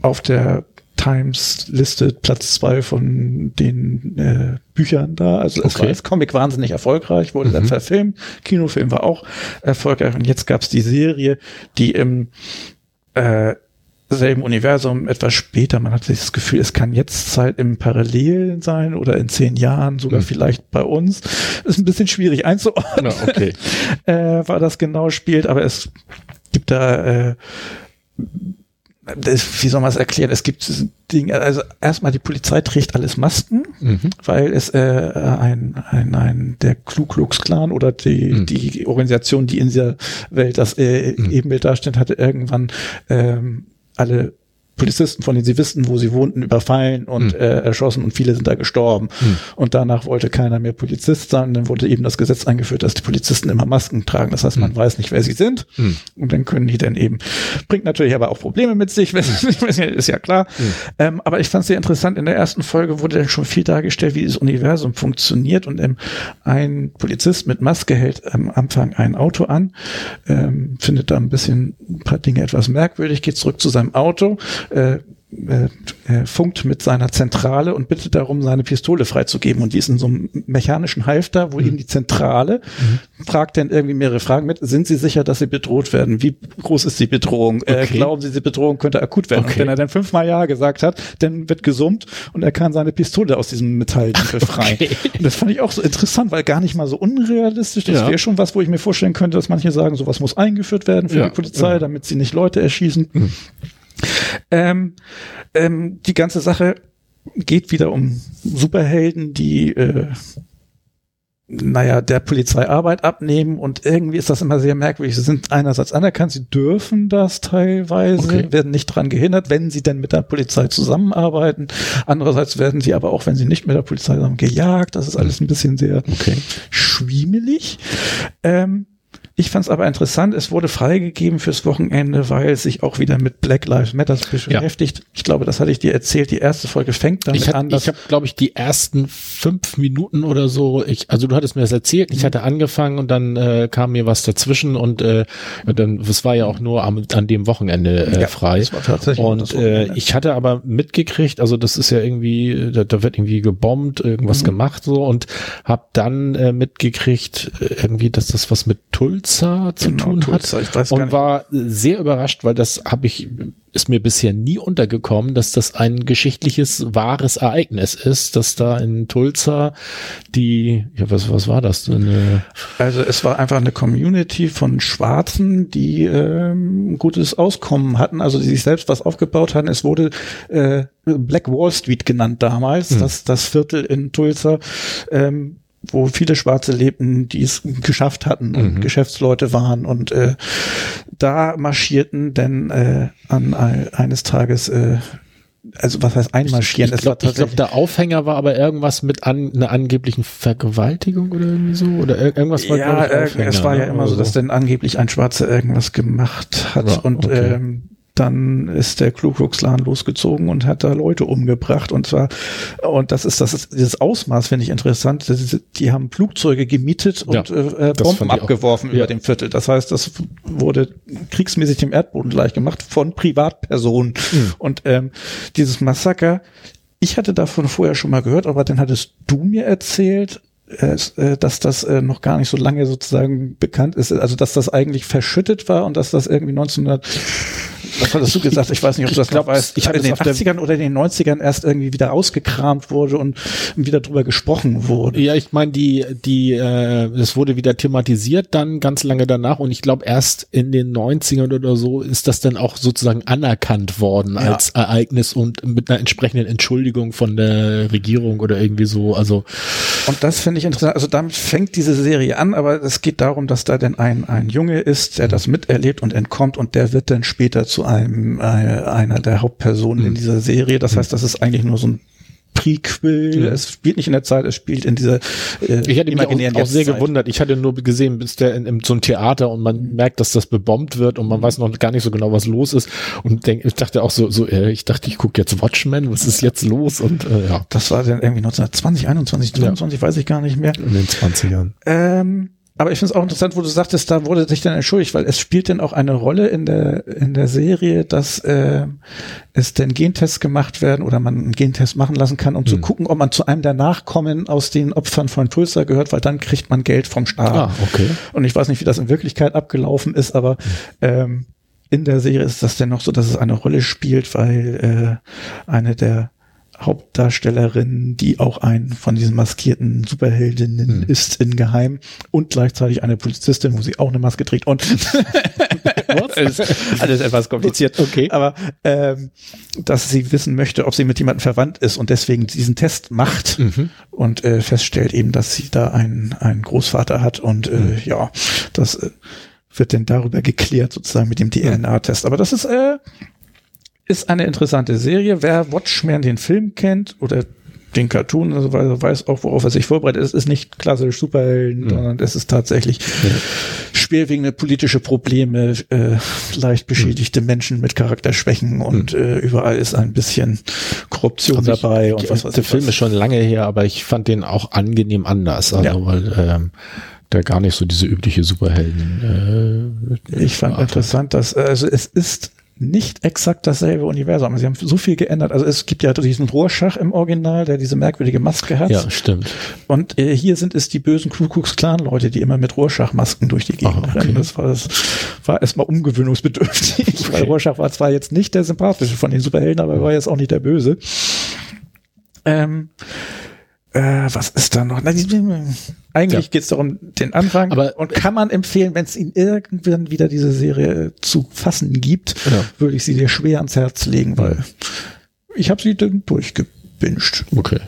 auf der Times Liste Platz zwei von den äh, Büchern da. Also es okay. war als Comic wahnsinnig erfolgreich, wurde mhm. dann verfilmt. Kinofilm war auch erfolgreich und jetzt gab es die Serie, die im äh, selben Universum etwas später. Man hat das Gefühl, es kann jetzt Zeit im Parallelen sein oder in zehn Jahren, sogar mhm. vielleicht bei uns. Ist ein bisschen schwierig einzuordnen, no, okay. äh, war das genau spielt, aber es gibt da äh, das, wie soll man es erklären? Es gibt Dinge, also erstmal die Polizei trägt alles Masken, mhm. weil es äh, ein, ein, ein der Ku Klux Klan oder die, mhm. die Organisation, die in dieser Welt das äh, mhm. Ebenbild darstellt, hatte irgendwann ähm, alle Polizisten, von denen sie wissen, wo sie wohnten, überfallen und mhm. äh, erschossen und viele sind da gestorben. Mhm. Und danach wollte keiner mehr Polizist sein. dann wurde eben das Gesetz eingeführt, dass die Polizisten immer Masken tragen. Das heißt, man mhm. weiß nicht, wer sie sind. Mhm. Und dann können die dann eben, bringt natürlich aber auch Probleme mit sich, ist ja klar. Mhm. Ähm, aber ich fand es sehr interessant. In der ersten Folge wurde dann schon viel dargestellt, wie das Universum funktioniert. Und ähm, ein Polizist mit Maske hält am Anfang ein Auto an, ähm, findet da ein bisschen ein paar Dinge etwas merkwürdig, geht zurück zu seinem Auto, äh, äh, äh, funkt mit seiner Zentrale und bittet darum, seine Pistole freizugeben. Und die ist in so einem mechanischen Halfter, wo mhm. eben die Zentrale mhm. fragt dann irgendwie mehrere Fragen mit. Sind Sie sicher, dass Sie bedroht werden? Wie groß ist die Bedrohung? Äh, okay. Äh, glauben Sie, die Bedrohung könnte akut werden? Okay. Und wenn er dann fünfmal Ja gesagt hat, dann wird gesummt und er kann seine Pistole aus diesem Metall befreien. Okay. Und das fand ich auch so interessant, weil gar nicht mal so unrealistisch. Das ja. wäre schon was, wo ich mir vorstellen könnte, dass manche sagen, sowas muss eingeführt werden für ja. die Polizei, ja. damit sie nicht Leute erschießen. Mhm. Ähm, ähm, die ganze Sache geht wieder um Superhelden, die äh, naja, der Polizei Arbeit abnehmen und irgendwie ist das immer sehr merkwürdig. Sie sind einerseits anerkannt, sie dürfen das teilweise, okay. werden nicht dran gehindert, wenn sie denn mit der Polizei zusammenarbeiten. Andererseits werden sie aber auch, wenn sie nicht mit der Polizei zusammen gejagt. Das ist alles ein bisschen sehr okay. schwiemelig. Ähm, ich fand es aber interessant, es wurde freigegeben fürs Wochenende, weil es sich auch wieder mit Black Lives Matter beschäftigt. Ja. Ich glaube, das hatte ich dir erzählt. Die erste Folge fängt damit ich hat, an. Ich habe, glaube ich, die ersten fünf Minuten oder so, ich, also du hattest mir das erzählt, ich mhm. hatte angefangen und dann äh, kam mir was dazwischen und äh, dann, es war ja auch nur am, an dem Wochenende äh, ja, frei. Das war tatsächlich und äh, ich hatte aber mitgekriegt, also das ist ja irgendwie, da, da wird irgendwie gebombt, irgendwas mhm. gemacht so und habe dann äh, mitgekriegt, äh, irgendwie, dass das was mit Tulz Tulsa zu genau, tun hat und war sehr überrascht, weil das habe ich ist mir bisher nie untergekommen, dass das ein geschichtliches wahres Ereignis ist, dass da in Tulsa die ja was was war das denn? Also es war einfach eine Community von Schwarzen, die ähm, gutes Auskommen hatten, also die sich selbst was aufgebaut hatten. Es wurde äh, Black Wall Street genannt damals, hm. das das Viertel in Tulsa. Ähm, wo viele Schwarze lebten, die es geschafft hatten und mhm. Geschäftsleute waren und äh, da marschierten denn äh, an eines Tages äh, also was heißt einmarschieren? Ich, ich glaube, glaub, der Aufhänger war aber irgendwas mit an, einer angeblichen Vergewaltigung oder irgendwie so oder irgendwas war ja, ich, es war ja ne? immer so, dass denn angeblich ein Schwarzer irgendwas gemacht hat ja, und okay. ähm, dann ist der Klan losgezogen und hat da Leute umgebracht und zwar und das ist das ist, dieses Ausmaß finde ich interessant. Die haben Flugzeuge gemietet und ja, äh, Bomben abgeworfen über ja. dem Viertel. Das heißt, das wurde kriegsmäßig dem Erdboden gleich gemacht von Privatpersonen mhm. und ähm, dieses Massaker. Ich hatte davon vorher schon mal gehört, aber dann hattest du mir erzählt, äh, äh, dass das äh, noch gar nicht so lange sozusagen bekannt ist, also dass das eigentlich verschüttet war und dass das irgendwie 1900 was hattest du gesagt? Ich weiß nicht, ob du das glaub, weißt. Ich habe in den 80ern oder in den 90ern erst irgendwie wieder ausgekramt wurde und wieder drüber gesprochen wurde. Ja, ich meine, die, die, äh, es wurde wieder thematisiert dann ganz lange danach und ich glaube erst in den 90ern oder so ist das dann auch sozusagen anerkannt worden ja. als Ereignis und mit einer entsprechenden Entschuldigung von der Regierung oder irgendwie so. Also und das finde ich interessant. Also damit fängt diese Serie an, aber es geht darum, dass da denn ein, ein Junge ist, der das miterlebt und entkommt und der wird dann später zu einem, äh, einer der Hauptpersonen mhm. in dieser Serie. Das heißt, das ist eigentlich nur so ein Prequel. Ja. Es spielt nicht in der Zeit, es spielt in dieser äh, Ich hatte mich auch, auch sehr gewundert. Ich hatte nur gesehen, bis der in, in so ein Theater und man merkt, dass das bebombt wird und man mhm. weiß noch gar nicht so genau, was los ist. Und denk, ich dachte auch so, so äh, ich dachte, ich gucke jetzt Watchmen, was ist jetzt los? Und äh, ja. Das war dann irgendwie 1920, 21, 22, ja. weiß ich gar nicht mehr. In den 20ern. Ähm, aber ich finde es auch interessant, wo du sagtest, da wurde sich dann entschuldigt, weil es spielt dann auch eine Rolle in der in der Serie, dass äh, es denn Gentests gemacht werden oder man einen Gentest machen lassen kann, um hm. zu gucken, ob man zu einem der Nachkommen aus den Opfern von Tulsa gehört, weil dann kriegt man Geld vom Staat. Ah, okay. Und ich weiß nicht, wie das in Wirklichkeit abgelaufen ist, aber hm. ähm, in der Serie ist das dennoch so, dass es eine Rolle spielt, weil äh, eine der Hauptdarstellerin, die auch ein von diesen maskierten Superheldinnen hm. ist in Geheim und gleichzeitig eine Polizistin, wo sie auch eine Maske trägt und alles, alles etwas kompliziert. Okay. Aber ähm, dass sie wissen möchte, ob sie mit jemandem verwandt ist und deswegen diesen Test macht mhm. und äh, feststellt eben, dass sie da einen, einen Großvater hat und äh, mhm. ja, das äh, wird denn darüber geklärt sozusagen mit dem DNA-Test. Aber das ist äh, ist eine interessante Serie. Wer Watchmen den Film kennt oder den Cartoon, also weiß auch, worauf er sich vorbereitet. Es ist nicht klassisch Superhelden, ja. sondern es ist tatsächlich ja. schwerwiegende politische Probleme, äh, leicht beschädigte ja. Menschen mit Charakterschwächen und äh, überall ist ein bisschen Korruption also dabei ich, und was weiß Der Film was. ist schon lange her, aber ich fand den auch angenehm anders, also weil ähm, der gar nicht so diese übliche Superhelden. Äh, ich fand interessant, dass also es ist nicht exakt dasselbe Universum. Sie haben so viel geändert. Also es gibt ja diesen Rorschach im Original, der diese merkwürdige Maske hat. Ja, stimmt. Und äh, hier sind es die bösen Ku Klux Klan Leute, die immer mit Rorschach-Masken durch die Gegend Ah, okay. rennen. Das war, das war erstmal umgewöhnungsbedürftig. Weil Rorschach war zwar jetzt nicht der sympathische von den Superhelden, aber er war jetzt auch nicht der Böse. Ähm, äh, was ist da noch? Eigentlich Ja. geht es darum, den Anfang. Aber- und kann man empfehlen, wenn es Ihnen irgendwann wieder diese Serie zu fassen gibt, Ja. würde ich sie dir schwer ans Herz legen, weil ich habe sie dann durchgebinged. Okay.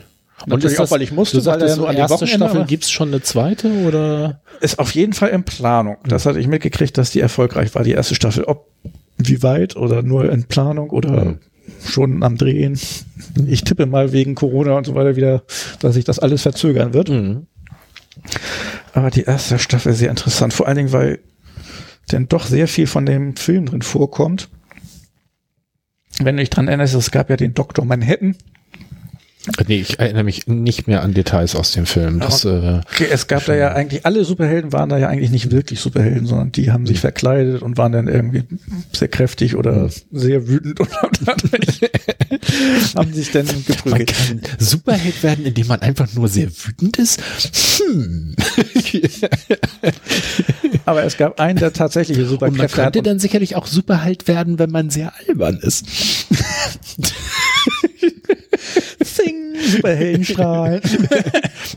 Natürlich auch, weil ich musste, du weil sagtest, er so an an die den erste Wochenende Staffel war. gibt's schon eine zweite oder? Ist auf jeden Fall in Planung. Das hatte ich mitgekriegt, dass die erfolgreich war, die erste Staffel. Ob wie weit oder nur in Planung oder schon am Drehen. Ich tippe mal wegen Corona und so weiter wieder, dass sich das alles verzögern wird. Mhm. Aber die erste Staffel sehr interessant. Vor allen Dingen, weil denn doch sehr viel von dem Film drin vorkommt. Wenn du dich dran erinnerst, es gab ja den Dr. Manhattan. Nee, ich erinnere mich nicht mehr an Details aus dem Film. Das, äh, Okay, es gab da ja eigentlich, alle Superhelden waren da ja eigentlich nicht wirklich Superhelden, sondern die haben sich verkleidet und waren dann irgendwie sehr kräftig oder sehr wütend und haben sich dann man geprügelt. kann Superheld werden, indem man einfach nur sehr wütend ist. Hm. Aber es gab einen, der tatsächliche man Superkräfte hat. könnte Und dann sicherlich auch Superheld werden, wenn man sehr albern ist. Zing, Superheldenstrahlen.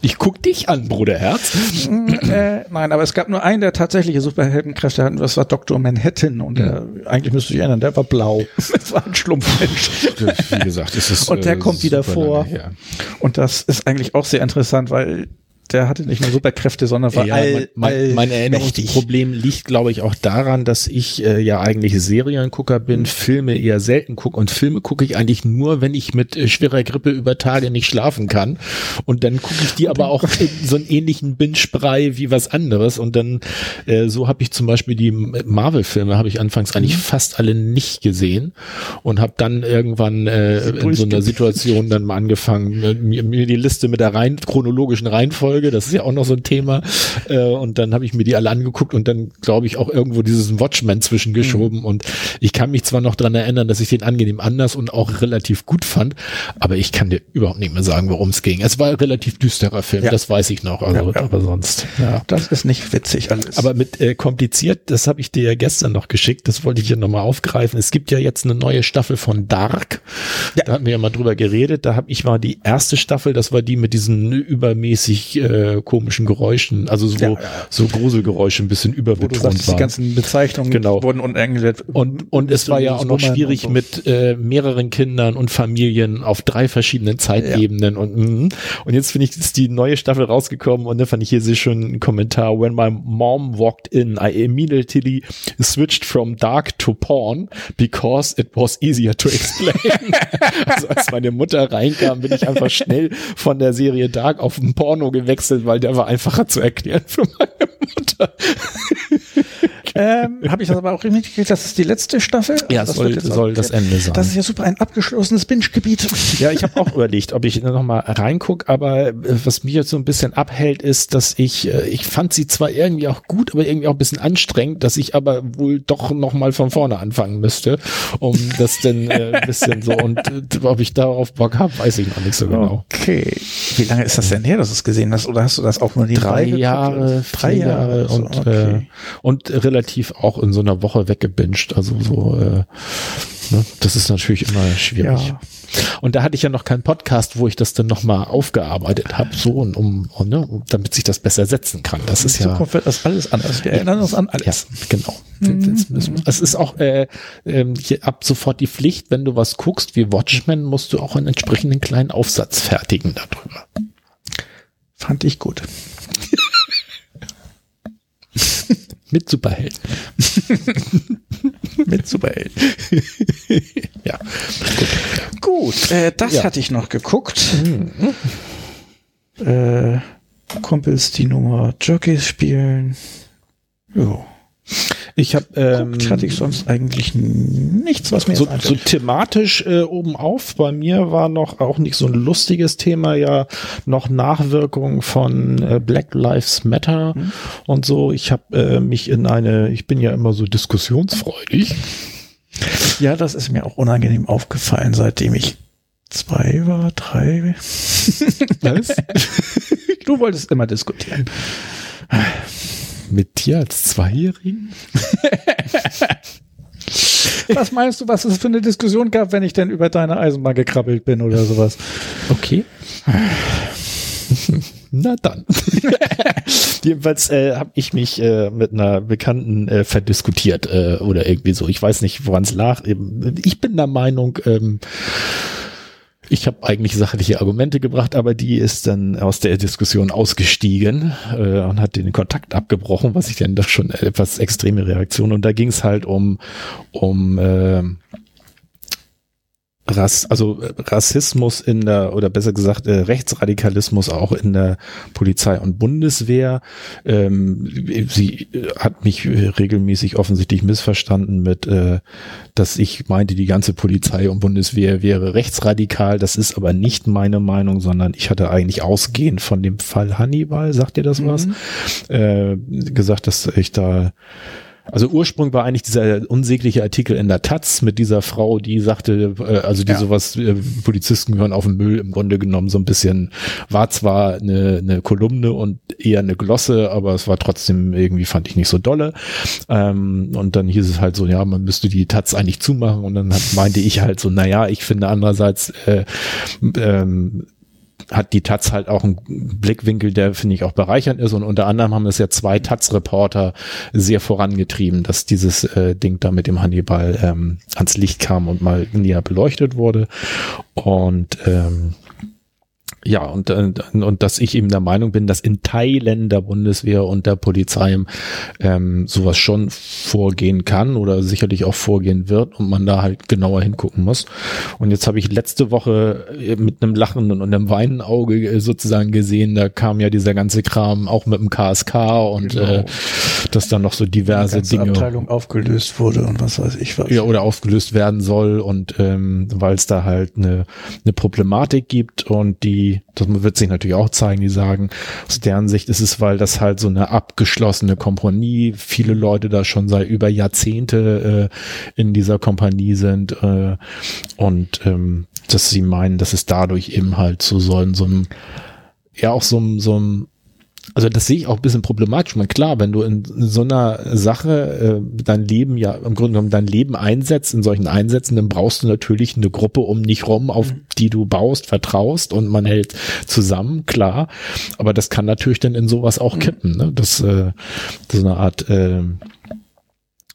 Ich guck dich an, Bruderherz. äh, nein, aber es gab nur einen, der tatsächliche Superheldenkräfte hat, und das war Dr. Manhattan. Und der, eigentlich müsste ich erinnern, der war blau. Das war ein Schlumpfmensch. Wie gesagt, es ist. Und der kommt wieder vor. Und das ist eigentlich auch sehr interessant, weil der hatte nicht nur Superkräfte, sondern war Ja, all, mein, mein, mein. Erinnerungsproblem liegt, glaube ich, auch daran, dass ich äh, ja eigentlich Seriengucker bin, Filme eher selten gucke und Filme gucke ich eigentlich nur, wenn ich mit äh, schwerer Grippe über Tage nicht schlafen kann. Und dann gucke ich die aber auch in so einen ähnlichen Binge-Brei wie was anderes. Und dann äh, so habe ich zum Beispiel die Marvel-Filme habe ich anfangs eigentlich fast alle nicht gesehen und habe dann irgendwann äh, in so einer Situation dann mal angefangen, äh, mir, mir die Liste mit der rein chronologischen Reihenfolge, das ist ja auch noch so ein Thema, äh, und dann habe ich mir die alle angeguckt und dann glaube ich auch irgendwo dieses Watchmen zwischengeschoben und ich kann mich zwar noch dran erinnern, dass ich den angenehm anders und auch relativ gut fand, aber ich kann dir überhaupt nicht mehr sagen, worum es ging. Es war ein relativ düsterer Film, Ja. das weiß ich noch, also Ja, ja. aber sonst, ja. Das ist nicht witzig alles. Aber mit äh, kompliziert, das habe ich dir ja gestern noch geschickt, das wollte ich hier nochmal aufgreifen. Es gibt ja jetzt eine neue Staffel von Dark. Da hatten wir ja mal drüber geredet. Da habe ich mal die erste Staffel, das war die mit diesen übermäßig äh, komischen Geräuschen, also so, Ja, ja. so Gruselgeräusche ein bisschen überbetont sagst, die waren. ganzen Bezeichnungen Genau. wurden unengelt. Und, und es war ja auch noch schwierig mit äh, mehreren Kindern und Familien auf drei verschiedenen Zeitebenen und mhm. und jetzt finde ich, ist die neue Staffel rausgekommen und da fand ich hier sehr schön einen Kommentar. When my mom walked in, I immediately switched from dark to porn because it was easier to explain. also als meine Mutter reinkam, bin ich einfach schnell von der Serie Dark auf ein Porno gewechselt, weil der war einfacher zu erklären für meine Mutter. Ähm, Habe ich das aber auch richtig gekriegt, das ist die letzte Staffel? Ja, das soll, auch- soll das Ende sein. Das ist ja super, ein abgeschlossenes Binge-Gebiet. Ja, ich habe auch überlegt, ob ich noch mal reinguck, aber äh, was mich jetzt so ein bisschen abhält, ist, dass ich äh, ich fand sie zwar irgendwie auch gut, aber irgendwie auch ein bisschen anstrengend, dass ich aber wohl doch noch mal von vorne anfangen müsste, um das denn äh, ein bisschen so und äh, ob ich darauf Bock habe, weiß ich noch nicht so genau. Okay. Wie lange ist das denn her, dass du es gesehen hast? Oder hast du das auch nur die Drei Jahre, Drei vier Jahre und so, äh, okay. und relativ auch in so einer Woche weggebinged, also so äh, ne, das ist natürlich immer schwierig. Ja. Und da hatte ich ja noch keinen Podcast, wo ich das dann nochmal aufgearbeitet habe, so und um, um, ne, damit sich das besser setzen kann. Das ist In ja. Zukunft wird das alles anders. Wir erinnern uns an Ja, alles. genau. Mhm. Müssen wir- Es ist auch äh, ähm, hier ab sofort die Pflicht, wenn du was guckst wie Watchmen, musst du auch einen entsprechenden kleinen Aufsatz fertigen darüber. Fand ich gut. Mit Superhelden. Mit Superhelden. Ja. Gut, äh, das Ja. hatte ich noch geguckt. Äh, Kumpels, die Nummer Jockeys spielen. Jo. Ich habe ähm, Guckt hatte ich sonst eigentlich nichts, was mir so, so thematisch äh, oben auf. Bei mir war noch auch nicht so ein lustiges Thema, ja noch Nachwirkungen von äh, Black Lives Matter und so. Ich habe äh, mich in eine, ich bin ja immer so diskussionsfreudig. Ja, das ist mir auch unangenehm aufgefallen, seitdem ich zwei war, drei. Was? du wolltest immer diskutieren. Mit dir als Zweijährigen? was meinst du, was es für eine Diskussion gab, wenn ich denn über deine Eisenbahn gekrabbelt bin oder sowas? Okay. Na dann. Jedenfalls äh, habe ich mich äh, mit einer Bekannten äh, verdiskutiert äh, oder irgendwie so. Ich weiß nicht, woran es lag. Ich bin der Meinung, ähm, ich habe eigentlich sachliche Argumente gebracht, aber die ist dann aus der Diskussion ausgestiegen äh, und hat den Kontakt abgebrochen, was ich dann doch schon etwas extreme Reaktion. Und da ging es halt um um äh, Rass, also äh, Rassismus in der, oder besser gesagt, äh, Rechtsradikalismus auch in der Polizei und Bundeswehr. Ähm, sie äh, hat mich regelmäßig offensichtlich missverstanden mit, äh, dass ich meinte, die ganze Polizei und Bundeswehr wäre rechtsradikal. Das ist aber nicht meine Meinung, sondern ich hatte eigentlich ausgehend von dem Fall Hannibal, sagt ihr das mhm. was, äh, gesagt, dass ich da also Ursprung war eigentlich dieser unsägliche Artikel in der Taz mit dieser Frau, die sagte, äh, also die ja. sowas, äh, Polizisten gehören auf den Müll im Grunde genommen so ein bisschen, war zwar eine, eine Kolumne und eher eine Glosse, aber es war trotzdem irgendwie, fand ich nicht so dolle. Ähm, und dann hieß es halt so, ja, man müsste die Taz eigentlich zumachen und dann hat, meinte ich halt so, naja, ich finde andererseits, äh, ähm, hat die Taz halt auch einen Blickwinkel, der finde ich auch bereichernd ist. Und unter anderem haben es ja zwei Taz-Reporter sehr vorangetrieben, dass dieses äh, Ding da mit dem Hannibal ähm, ans Licht kam und mal näher beleuchtet wurde. Und ähm, ja, und, und, und dass ich eben der Meinung bin, dass in Teilen der Bundeswehr und der Polizei ähm, sowas schon vorgehen kann oder sicherlich auch vorgehen wird und man da halt genauer hingucken muss. Und jetzt habe ich letzte Woche äh, mit einem lachenden und einem weinenden Auge äh, sozusagen gesehen, da kam ja dieser ganze Kram auch mit dem KSK und genau. äh, dass dann noch so diverse Die Dinge. Abteilung aufgelöst wurde und was weiß ich was. Ja, oder aufgelöst werden soll und ähm, weil es da halt eine, eine Problematik gibt und die das wird sich natürlich auch zeigen, die sagen, aus deren Sicht ist es, weil das halt so eine abgeschlossene Kompanie, viele Leute da schon seit über Jahrzehnte äh, in dieser Kompanie sind äh, und ähm, dass sie meinen, dass es dadurch eben halt so sollen, so ein ja auch so, so ein also das sehe ich auch ein bisschen problematisch. Man klar, wenn du in so einer Sache äh, dein Leben ja im Grunde genommen dein Leben einsetzt, in solchen Einsätzen, dann brauchst du natürlich eine Gruppe um dich rum, auf mhm. die du baust, vertraust und man hält zusammen, klar. Aber das kann natürlich dann in sowas auch mhm. kippen. Ne? Das, äh, das ist eine Art äh,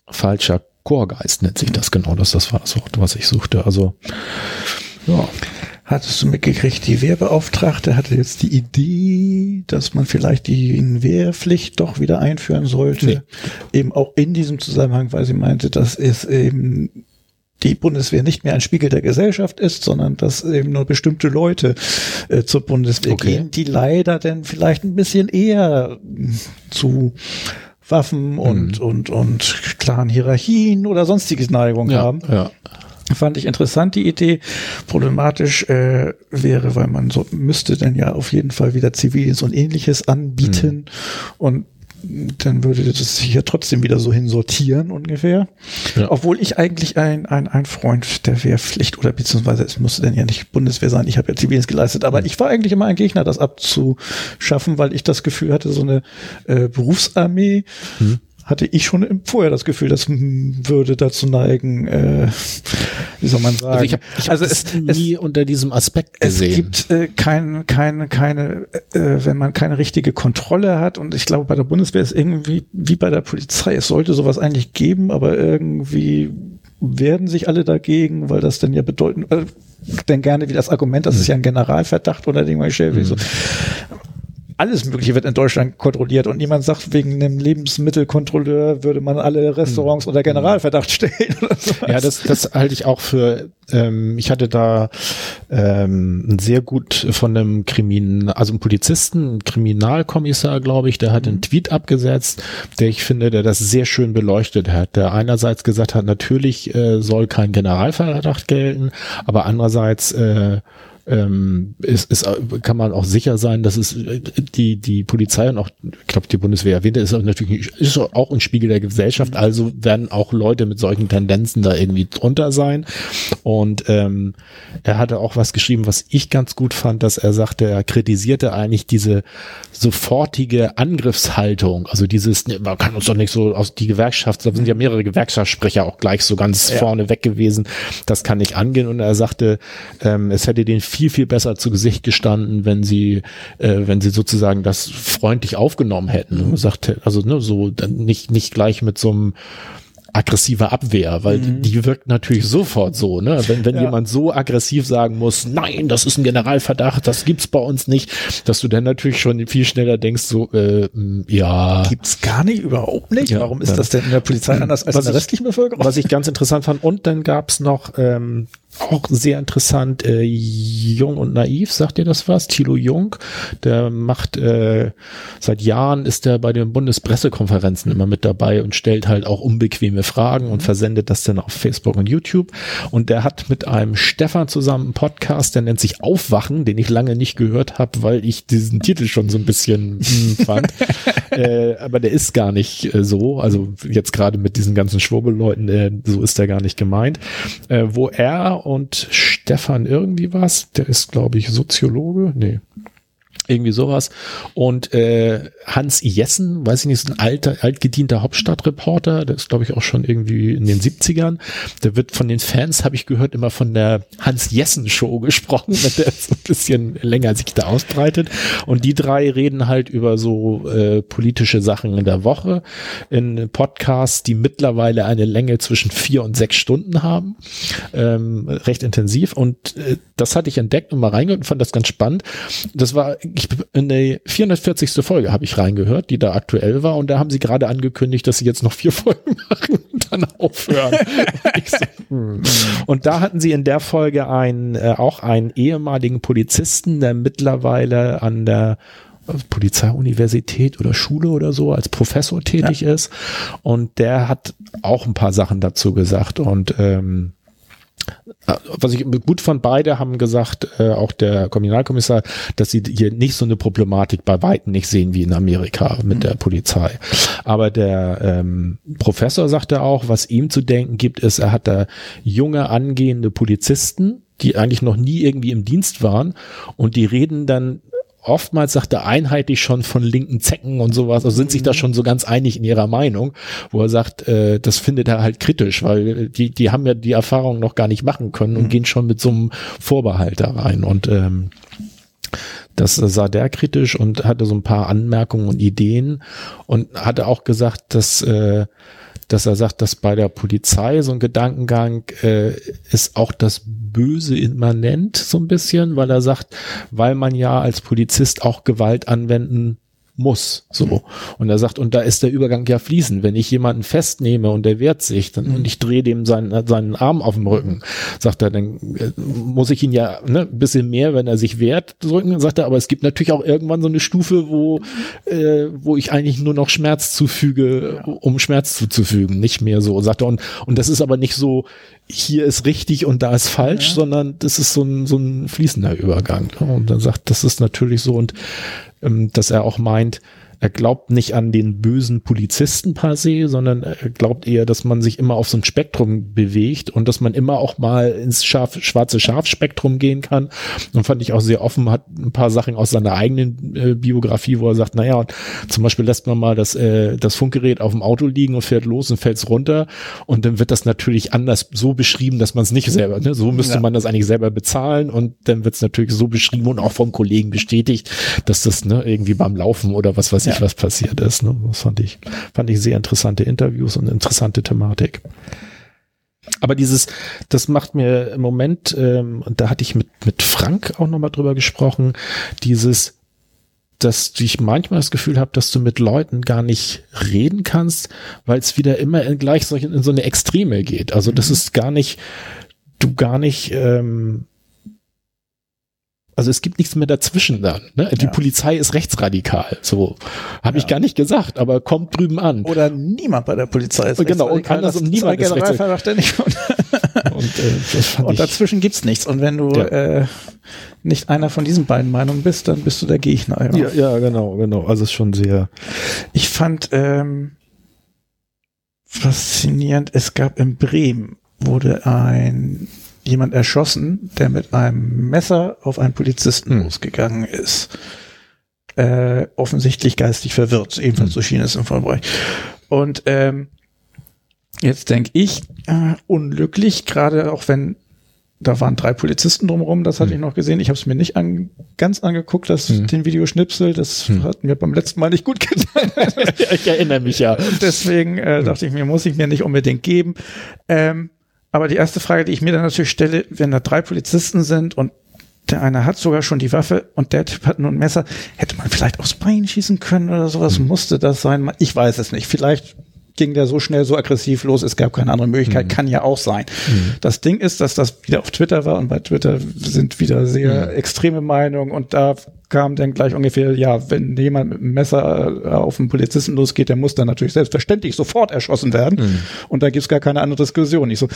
falscher Chorgeist nennt sich das genau. Das, das war das Wort, was ich suchte. Also ja. Hattest du mitgekriegt, die Wehrbeauftragte hatte jetzt die Idee, dass man vielleicht die Wehrpflicht doch wieder einführen sollte. Nee. Eben auch in diesem Zusammenhang, weil sie meinte, dass es eben die Bundeswehr nicht mehr ein Spiegel der Gesellschaft ist, sondern dass eben nur bestimmte Leute äh, zur Bundeswehr okay. gehen, die leider dann vielleicht ein bisschen eher zu Waffen und, mhm. und, und klaren Hierarchien oder sonstige Neigungen ja, haben. Ja. Fand ich interessant, die Idee. Problematisch äh, wäre, weil man so müsste dann ja auf jeden Fall wieder Ziviles und ähnliches anbieten. Mhm. Und dann würde das sich ja trotzdem wieder so hinsortieren ungefähr. Ja. Obwohl ich eigentlich ein, ein, ein Freund der Wehrpflicht oder beziehungsweise es musste dann ja nicht Bundeswehr sein, ich habe ja Zivildienst geleistet, aber mhm. ich war eigentlich immer ein Gegner, das abzuschaffen, weil ich das Gefühl hatte, so eine äh, Berufsarmee mhm hatte ich schon vorher das Gefühl, das würde dazu neigen, äh, wie soll man sagen. Also ich habe hab also es, nie es, unter diesem Aspekt gesehen. Es gibt äh, keine, keine, keine, äh, wenn man keine richtige Kontrolle hat und ich glaube, bei der Bundeswehr ist irgendwie wie bei der Polizei, es sollte sowas eigentlich geben, aber irgendwie werden sich alle dagegen, weil das dann ja bedeuten, äh, denn gerne wie das Argument, das ist ja ein Generalverdacht oder stelle, mhm. so alles Mögliche wird in Deutschland kontrolliert und niemand sagt, wegen einem Lebensmittelkontrolleur würde man alle Restaurants hm. unter Generalverdacht stellen. Oder sowas. Ja, das, das halte ich auch für, ähm, ich hatte da ähm, sehr gut von einem Krimin, also einem Polizisten, ein Kriminalkommissar, glaube ich, der hat einen mhm. Tweet abgesetzt, der ich finde, der das sehr schön beleuchtet hat, der einerseits gesagt hat, natürlich äh, soll kein Generalverdacht gelten, aber andererseits äh, ähm, ist, ist, kann man auch sicher sein, dass es die, die Polizei und auch, ich glaube, die Bundeswehr erwähnte, ist auch natürlich ist auch ein Spiegel der Gesellschaft, also werden auch Leute mit solchen Tendenzen da irgendwie drunter sein. Und ähm, er hatte auch was geschrieben, was ich ganz gut fand, dass er sagte, er kritisierte eigentlich diese sofortige Angriffshaltung, also dieses, ne, man kann uns doch nicht so aus die Gewerkschaft, da sind ja mehrere Gewerkschaftssprecher auch gleich so ganz ja. vorne weg gewesen, das kann nicht angehen. Und er sagte, ähm, es hätte denen viel, viel besser zu Gesicht gestanden, wenn sie, äh, wenn sie sozusagen das freundlich aufgenommen hätten. Sagte, also ne, so nicht, nicht gleich mit so einem aggressive Abwehr, weil mhm. die, wirkt natürlich sofort so, ne? Wenn, wenn ja. jemand so aggressiv sagen muss, nein, das ist ein Generalverdacht, das gibt's bei uns nicht, dass du dann natürlich schon viel schneller denkst, so, äh, ja. Gibt's gar nicht, überhaupt nicht. Ja, Warum ist das denn in der Polizei anders als in der restlichen Bevölkerung? Was ich ganz interessant fand. Und dann gab's noch ähm, auch sehr interessant, äh, Jung und Naiv, sagt ihr das was? Thilo Jung, der macht, äh, seit Jahren ist er bei den Bundespressekonferenzen immer mit dabei und stellt halt auch unbequeme Fragen und versendet das dann auf Facebook und YouTube. Und der hat mit einem Stefan zusammen einen Podcast, der nennt sich Aufwachen, den ich lange nicht gehört habe, weil ich diesen Titel schon so ein bisschen hm, fand. äh, aber der ist gar nicht äh, so, also jetzt gerade mit diesen ganzen Schwurbelleuten, äh, so ist er gar nicht gemeint, äh, wo er und Stefan irgendwie was, der ist, glaube ich, Soziologe, nee, irgendwie sowas. Und äh, Hans Jessen, weiß ich nicht, ist ein alter, altgedienter Hauptstadtreporter, der ist, glaube ich, auch schon irgendwie in den 70ern. Der wird von den Fans, habe ich gehört, immer von der Hans Jessen-Show gesprochen, wenn der so ein bisschen länger sich da ausbreitet. Und die drei reden halt über so äh, politische Sachen in der Woche in Podcasts, die mittlerweile eine Länge zwischen vier und sechs Stunden haben. Ähm, recht intensiv. Und äh, das hatte ich entdeckt und mal reingehört und fand das ganz spannend. Das war ich in der 440. Folge habe ich reingehört, die da aktuell war, und da haben sie gerade angekündigt, dass sie jetzt noch vier Folgen machen und dann aufhören. und, so, hm. und da hatten sie in der Folge einen, äh, auch einen ehemaligen Polizisten, der mittlerweile an der Polizeiuniversität oder Schule oder so als Professor tätig ja. ist. Und der hat auch ein paar Sachen dazu gesagt. Und ähm, was ich gut fand, beide haben gesagt, äh, auch der Kriminalkommissar, dass sie hier nicht so eine Problematik bei Weitem nicht sehen wie in Amerika mit mhm. der Polizei. Aber der ähm, Professor sagte auch, was ihm zu denken gibt, ist, er hat da junge angehende Polizisten, die eigentlich noch nie irgendwie im Dienst waren und die reden dann oftmals sagt er einheitlich schon von linken Zecken und sowas, also sind sich da mhm. schon so ganz einig in ihrer Meinung, wo er sagt, äh, das findet er halt kritisch, weil die, die haben ja die Erfahrung noch gar nicht machen können und mhm. gehen schon mit so einem Vorbehalt da rein und ähm, das sah der kritisch und hatte so ein paar Anmerkungen und Ideen und hatte auch gesagt, dass äh, dass er sagt, dass bei der Polizei so ein Gedankengang äh, ist auch das Böse immanent so ein bisschen, weil er sagt, weil man ja als Polizist auch Gewalt anwenden muss. So. Mhm. Und er sagt, und da ist der Übergang ja fließend. Wenn ich jemanden festnehme und der wehrt sich, dann, mhm. und ich drehe dem seinen, seinen Arm auf dem Rücken, sagt er, dann äh, muss ich ihn ja ne, ein bisschen mehr, wenn er sich wehrt, drücken, sagt er, aber es gibt natürlich auch irgendwann so eine Stufe, wo, äh, wo ich eigentlich nur noch Schmerz zufüge, um Schmerz zuzufügen, nicht mehr so, sagt er. Und, und das ist aber nicht so, hier ist richtig und da ist falsch, ja. sondern das ist so ein, so ein fließender Übergang. Und dann sagt, das ist natürlich so und ähm, dass er auch meint, er glaubt nicht an den bösen Polizisten per se, sondern er glaubt eher, dass man sich immer auf so ein Spektrum bewegt und dass man immer auch mal ins scharf, schwarze Schafspektrum gehen kann. Und fand ich auch sehr offen, hat ein paar Sachen aus seiner eigenen äh, Biografie, wo er sagt, naja, zum Beispiel lässt man mal das, äh, das Funkgerät auf dem Auto liegen und fährt los und fällt's runter. Und dann wird das natürlich anders so beschrieben, dass man es nicht selber, ne? so müsste ja. man das eigentlich selber bezahlen und dann wird's natürlich so beschrieben und auch vom Kollegen bestätigt, dass das ne, irgendwie beim Laufen oder was weiß ich ja. was passiert ist. Ne? Das fand ich, fand ich sehr interessante Interviews und interessante Thematik. Aber dieses, das macht mir im Moment, ähm, und da hatte ich mit, mit Frank auch nochmal drüber gesprochen, dieses, dass ich manchmal das Gefühl habe, dass du mit Leuten gar nicht reden kannst, weil es wieder immer in gleich solch, in so eine Extreme geht. Also das mhm. ist gar nicht, du gar nicht ähm, also es gibt nichts mehr dazwischen dann. Ne? Die ja. Polizei ist rechtsradikal. So habe ja. ich gar nicht gesagt, aber kommt drüben an. Oder niemand bei der Polizei ist Genau, und andersrum niemand ist rechtsradikal. Und, äh, und dazwischen gibt's nichts. Und wenn du ja. äh, nicht einer von diesen beiden Meinungen bist, dann bist du der Gegner. Ja, ja, ja genau, genau. Also es ist schon sehr. Ich fand ähm, faszinierend, es gab in Bremen wurde ein jemand erschossen, der mit einem Messer auf einen Polizisten hm. losgegangen ist. Äh, offensichtlich geistig verwirrt, ebenfalls hm. so schien es im Vollbereich. Und ähm, jetzt denke ich, äh, unglücklich, gerade auch wenn da waren drei Polizisten drumherum, das hatte hm. ich noch gesehen. Ich habe es mir nicht an, ganz angeguckt, das, hm. den Videoschnipsel. Das hm. hat mir beim letzten Mal nicht gut getan. ich erinnere mich ja. Deswegen äh, dachte ich mir, muss ich mir nicht unbedingt geben. Ähm, aber die erste Frage, die ich mir dann natürlich stelle, wenn da drei Polizisten sind und der eine hat sogar schon die Waffe und der Typ hat nur ein Messer, hätte man vielleicht aufs Bein schießen können oder sowas? Musste das sein? Ich weiß es nicht. Vielleicht ging der so schnell, so aggressiv los, es gab keine andere Möglichkeit, mhm. kann ja auch sein. Mhm. Das Ding ist, dass das wieder auf Twitter war und bei Twitter sind wieder sehr mhm. extreme Meinungen und da kam dann gleich ungefähr, ja, wenn jemand mit einem Messer äh, auf einen Polizisten losgeht, der muss dann natürlich selbstverständlich sofort erschossen werden mhm. und da gibt's gar keine andere Diskussion. Ich so,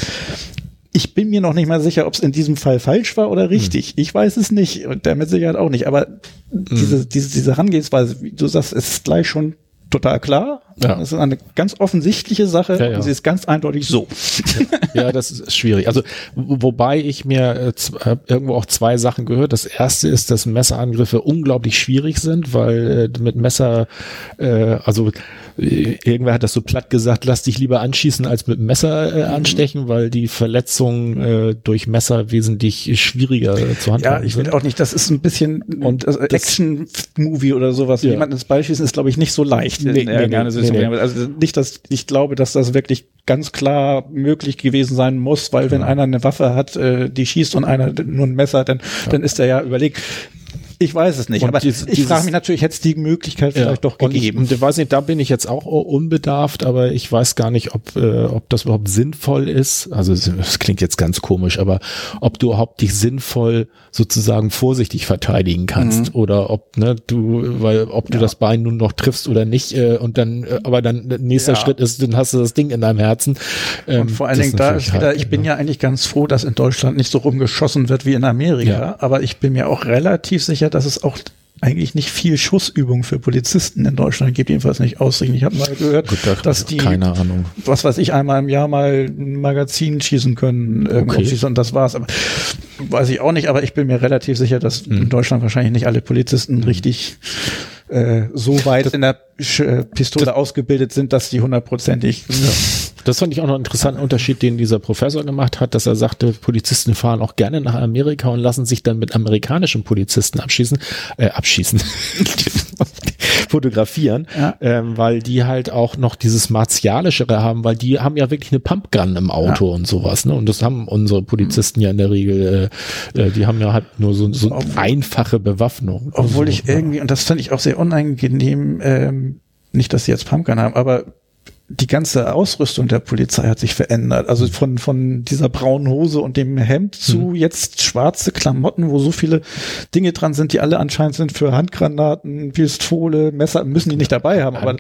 ich bin mir noch nicht mal sicher, ob es in diesem Fall falsch war oder richtig. Hm. Ich weiß es nicht und der mit Sicherheit auch nicht. Aber hm. diese, diese, diese Herangehensweise, wie du sagst, ist gleich schon total klar. Ja. Das ist eine ganz offensichtliche Sache ja, ja. und sie ist ganz eindeutig so. Ja, das ist schwierig. Also wobei ich mir äh, irgendwo auch zwei Sachen gehört. Das erste ist, dass Messerangriffe unglaublich schwierig sind, weil äh, mit Messer, äh, also äh, irgendwer hat das so platt gesagt, lass dich lieber anschießen als mit Messer äh, mhm. anstechen, weil die Verletzungen äh, durch Messer wesentlich schwieriger äh, zu handhaben Ja, ich will auch nicht, das ist ein bisschen und äh, Action-Movie oder sowas. Ja. Jemanden ins schießen ist, glaube ich, nicht so leicht. Nee, nee, nee, nee, nee. Also nicht, dass ich glaube, dass das wirklich ganz klar möglich gewesen sein muss, weil wenn ja. einer eine Waffe hat, äh, die schießt und einer nur ein Messer, dann, ja. dann ist er ja überlegt. Ich weiß es nicht, und aber dieses, ich frage mich natürlich, hätte es die Möglichkeit vielleicht ja, doch gegeben. Und ich, und weiß nicht, da bin ich jetzt auch unbedarft, aber ich weiß gar nicht, ob, äh, ob das überhaupt sinnvoll ist. Also es klingt jetzt ganz komisch, aber ob du überhaupt dich sinnvoll sozusagen vorsichtig verteidigen kannst mhm. oder ob ne, du, weil ob du ja. das Bein nun noch triffst oder nicht äh, und dann, äh, aber dann nächster ja. Schritt ist, dann hast du das Ding in deinem Herzen. Ähm, und vor allen Dingen da ist wieder, halt, ich bin ne? ja eigentlich ganz froh, dass in Deutschland nicht so rumgeschossen wird wie in Amerika, aber ich bin mir auch relativ sicher, dass es auch eigentlich nicht viel Schussübung für Polizisten in Deutschland gibt, jedenfalls nicht ausrichten. Ich habe mal gehört, Gut, da, dass die, keine Ahnung. was weiß ich, einmal im Jahr mal ein Magazin schießen können, okay. schießen, und das war's. Aber weiß ich auch nicht, aber ich bin mir relativ sicher, dass mhm. in Deutschland wahrscheinlich nicht alle Polizisten mhm. richtig äh, so weit in der äh, Pistole das, ausgebildet sind, dass die hundertprozentig ja. Das fand ich auch noch einen interessanten Unterschied, den dieser Professor gemacht hat, dass er sagte, Polizisten fahren auch gerne nach Amerika und lassen sich dann mit amerikanischen Polizisten abschießen, äh, abschießen, fotografieren, ja. ähm, weil die halt auch noch dieses martialischere haben, weil die haben ja wirklich eine Pumpgun im Auto ja. und sowas, ne? Und das haben unsere Polizisten ja in der Regel, äh, äh, die haben ja halt nur so, so einfache Bewaffnung. Obwohl ich irgendwie, und das fand ich auch sehr unangenehm, ähm, nicht, dass sie jetzt Pumpgun haben, aber die ganze Ausrüstung der Polizei hat sich verändert. Also von, von dieser braunen Hose und dem Hemd zu hm. jetzt schwarze Klamotten, wo so viele Dinge dran sind, die alle anscheinend sind für Handgranaten, Pistole, Messer, müssen die nicht dabei haben. Aber,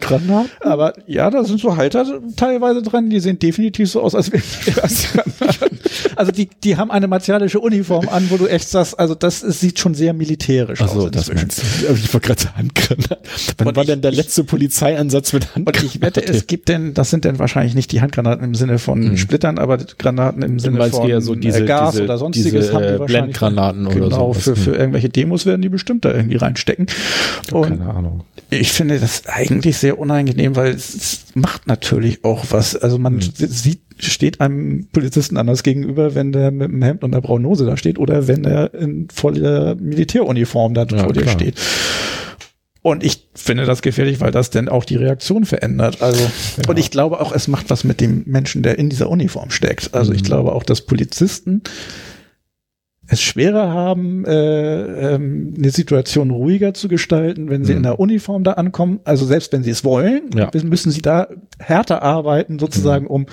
aber ja, da sind so Halter teilweise dran, die sehen definitiv so aus, als wären Also die, die haben eine martialische Uniform an, wo du echt sagst, also das ist, sieht schon sehr militärisch Ach so, aus. Das meinst du. Ich war gerade Handgranaten. Wann und war ich, denn der letzte Polizeieinsatz mit Handgranaten? Und ich wette, es gibt denn, das sind denn wahrscheinlich nicht die Handgranaten im Sinne von mhm. Splittern, aber Granaten im Sinne von eher so diese, äh, Gas diese, oder sonstiges diese, haben die äh, wahrscheinlich. Blendgranaten oder genau, für, für irgendwelche Demos werden die bestimmt da irgendwie reinstecken. Und keine Ahnung. Ich finde das eigentlich sehr unangenehm, weil es macht natürlich auch was. Also man mhm. sieht steht einem Polizisten anders gegenüber, wenn der mit dem Hemd und der braunen Hose da steht oder wenn er in voller Militäruniform da ja, vor dir steht. Und ich finde das gefährlich, weil das denn auch die Reaktion verändert. Also, genau. und ich glaube auch, es macht was mit dem Menschen, der in dieser Uniform steckt. Also mhm. ich glaube auch, dass Polizisten es schwerer haben, äh, ähm, eine Situation ruhiger zu gestalten, wenn sie mhm. in der Uniform da ankommen. Also selbst wenn sie es wollen, ja. müssen sie da härter arbeiten, sozusagen, mhm. um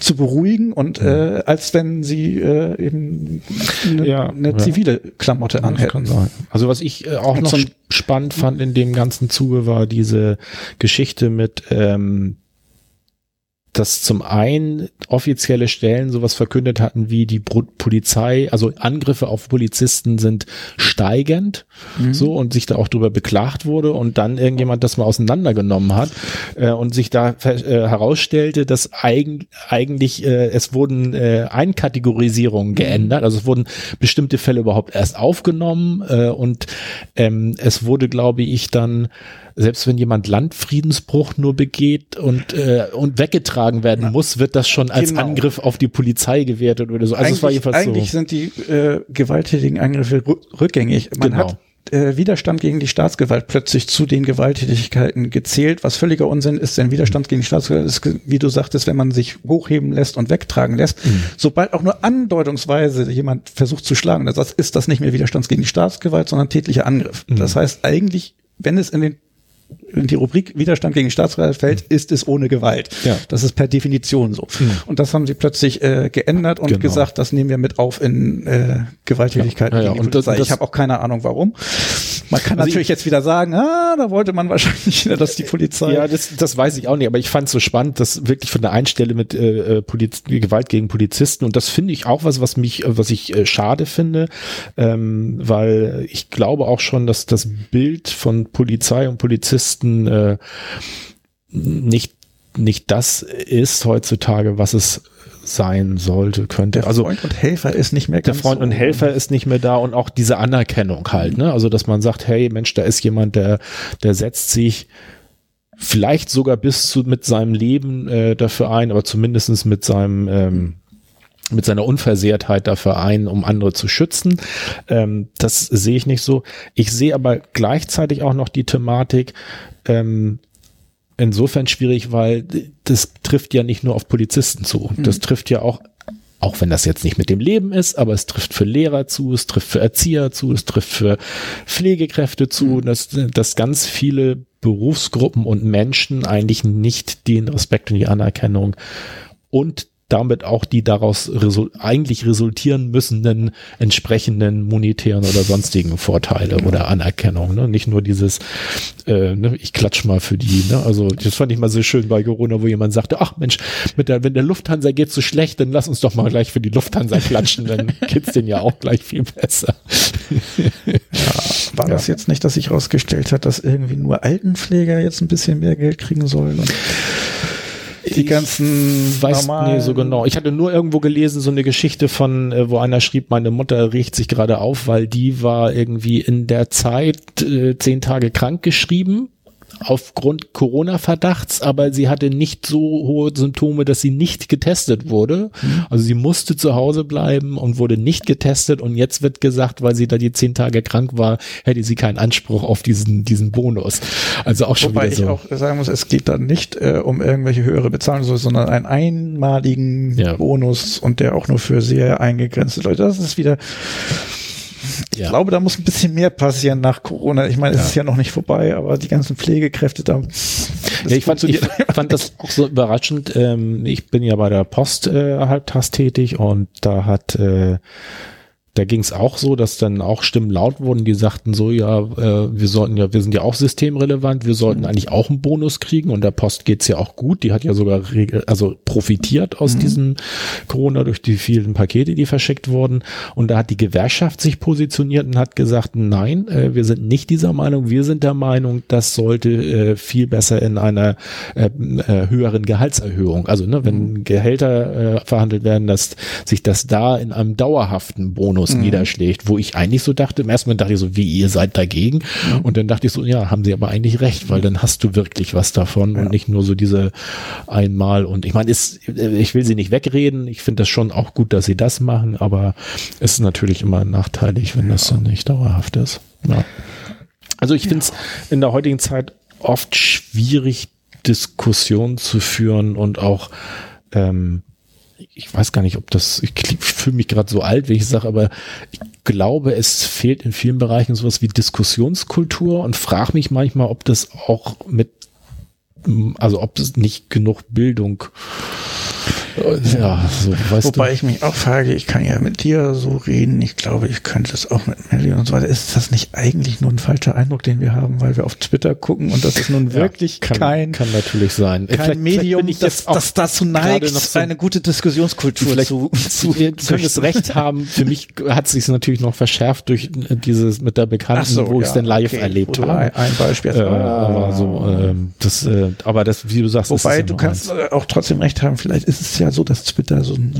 zu beruhigen und mhm. äh, als wenn sie äh, eben eine, ja, eine ja. zivile Klamotte anhätten. Also was ich äh, auch noch so spannend fand in dem ganzen Zuge war diese Geschichte mit ähm, dass zum einen offizielle Stellen sowas verkündet hatten wie die Polizei, also Angriffe auf Polizisten sind steigend, mhm. so und sich da auch drüber beklagt wurde und dann irgendjemand das mal auseinandergenommen hat äh, und sich da äh, herausstellte, dass eigen, eigentlich äh, es wurden äh, Einkategorisierungen geändert, also es wurden bestimmte Fälle überhaupt erst aufgenommen äh, und ähm, es wurde, glaube ich, dann selbst wenn jemand Landfriedensbruch nur begeht und, äh, und weggetragen werden ja. muss, wird das schon als genau. Angriff auf die Polizei gewertet oder so. Also eigentlich, es war jedenfalls eigentlich so. sind die äh, gewalttätigen Angriffe rückgängig. Man genau. hat äh, Widerstand gegen die Staatsgewalt plötzlich zu den Gewalttätigkeiten gezählt, was völliger Unsinn ist, denn Widerstand gegen die Staatsgewalt ist, wie du sagtest, wenn man sich hochheben lässt und wegtragen lässt. Mhm. Sobald auch nur andeutungsweise jemand versucht zu schlagen, das ist das nicht mehr Widerstand gegen die Staatsgewalt, sondern tätlicher Angriff. Mhm. Das heißt eigentlich, wenn es in den in die Rubrik Widerstand gegen Staatsgewalt fällt, ist es ohne Gewalt. Ja. Das ist per Definition so. Mhm. Und das haben sie plötzlich äh, geändert und genau. gesagt, das nehmen wir mit auf in äh, Gewalttätigkeit ja. Ja, und das, das, Ich habe auch keine Ahnung, warum. Man kann also natürlich ich, jetzt wieder sagen, ah, da wollte man wahrscheinlich dass die Polizei. Ja, das, das weiß ich auch nicht, aber ich fand es so spannend, dass wirklich von der Einstelle mit äh, äh Poliz Gewalt gegen Polizisten und das finde ich auch was, was mich, was ich äh, schade finde, ähm, weil ich glaube auch schon, dass das Bild von Polizei und Polizisten äh, nicht nicht das ist heutzutage, was es sein sollte, könnte. Der also Freund und Helfer ist nicht mehr Der Freund so und Helfer ist nicht mehr da und auch diese Anerkennung halt, ne? Also, dass man sagt, hey Mensch, da ist jemand, der, der setzt sich vielleicht sogar bis zu mit seinem Leben äh, dafür ein, aber zumindestens mit seinem ähm, mit seiner Unversehrtheit dafür ein, um andere zu schützen. Ähm, das sehe ich nicht so. Ich sehe aber gleichzeitig auch noch die Thematik, ähm, insofern schwierig, weil das trifft ja nicht nur auf Polizisten zu. Mhm. Das trifft ja auch auch wenn das jetzt nicht mit dem Leben ist, aber es trifft für Lehrer zu, es trifft für Erzieher zu, es trifft für Pflegekräfte zu, mhm. dass, dass ganz viele Berufsgruppen und Menschen eigentlich nicht den Respekt und die Anerkennung und damit auch die daraus result eigentlich resultieren müssenden entsprechenden monetären oder sonstigen Vorteile genau. oder Anerkennung. Ne? Nicht nur dieses, äh, ne, ich klatsch mal für die. Ne? Also das fand ich mal so schön bei Corona, wo jemand sagte, ach Mensch, mit der, wenn der Lufthansa geht so schlecht, dann lass uns doch mal gleich für die Lufthansa klatschen, dann geht's denen ja auch gleich viel besser. ja, war ja. das jetzt nicht, dass sich herausgestellt hat, dass irgendwie nur Altenpfleger jetzt ein bisschen mehr Geld kriegen sollen? Die ganzen weiß normalen. Nee, so genau. Ich hatte nur irgendwo gelesen, so eine Geschichte von, äh, wo einer schrieb, meine Mutter riecht sich gerade auf, weil die war irgendwie in der Zeit äh, zehn Tage krank geschrieben aufgrund Corona-Verdachts, aber sie hatte nicht so hohe Symptome, dass sie nicht getestet wurde. Mhm. Also sie musste zu Hause bleiben und wurde nicht getestet und jetzt wird gesagt, weil sie da die zehn Tage krank war, hätte sie keinen Anspruch auf diesen, diesen Bonus. Also auch schon Wobei wieder so. ich auch sagen muss, es geht dann nicht äh, um irgendwelche höhere Bezahlung, sondern einen einmaligen ja. Bonus und der auch nur für sehr eingegrenzte Leute. Das ist wieder ich ja. glaube, da muss ein bisschen mehr passieren nach Corona. Ich meine, es ja. ist ja noch nicht vorbei, aber die ganzen Pflegekräfte da. Ja, ich fand, ich fand das auch so überraschend. Ähm, ich bin ja bei der Post äh, halbtags tätig und da hat äh, da ging es auch so, dass dann auch Stimmen laut wurden, die sagten so, ja, äh, wir sollten ja, wir sind ja auch systemrelevant, wir sollten eigentlich auch einen Bonus kriegen und der Post geht's ja auch gut, die hat ja sogar also profitiert aus mhm. diesem Corona durch die vielen Pakete, die verschickt wurden. Und da hat die Gewerkschaft sich positioniert und hat gesagt, nein, äh, wir sind nicht dieser Meinung, wir sind der Meinung, das sollte äh, viel besser in einer äh, äh, höheren Gehaltserhöhung, also ne, wenn mhm. Gehälter äh, verhandelt werden, dass sich das da in einem dauerhaften Bonus Bonus mhm. niederschlägt, wo ich eigentlich so dachte, im ersten Moment dachte ich so, wie ihr seid dagegen. Mhm. Und dann dachte ich so, ja, haben sie aber eigentlich recht, weil dann hast du wirklich was davon ja. und nicht nur so diese einmal. Und ich meine, ist, ich will sie nicht wegreden. Ich finde das schon auch gut, dass sie das machen, aber es ist natürlich immer nachteilig, wenn ja. das dann nicht dauerhaft ist. Ja. Also ich finde es in der heutigen Zeit oft schwierig, Diskussionen zu führen und auch ähm, ich weiß gar nicht, ob das, ich fühle mich gerade so alt, wie ich sage, aber ich glaube, es fehlt in vielen Bereichen sowas wie Diskussionskultur und frage mich manchmal, ob das auch mit, also ob es nicht genug Bildung Ja, so weißt Wobei du. ich mich auch frage, ich kann ja mit dir so reden, ich glaube, ich könnte es auch mit Melly und so weiter. Ist das nicht eigentlich nur ein falscher Eindruck, den wir haben, weil wir auf Twitter gucken und das ist nun Ja, wirklich kann, kein, kann natürlich sein. kein Vielleicht- Medium, vielleicht das, das dazu neigt, so- eine gute Diskussionskultur Vielleicht zu, zu Ihr könnt es recht haben. Für mich hat sich natürlich noch verschärft durch äh, dieses mit der Bekannten, so, wo ich es ja, denn live okay, erlebt habe. Ein, ein Beispiel. Äh, aber so, ähm, das, äh, aber das, wie du sagst, das Wobei ja du kannst äh, auch trotzdem recht haben, vielleicht ist es ja so, dass Twitter so ein,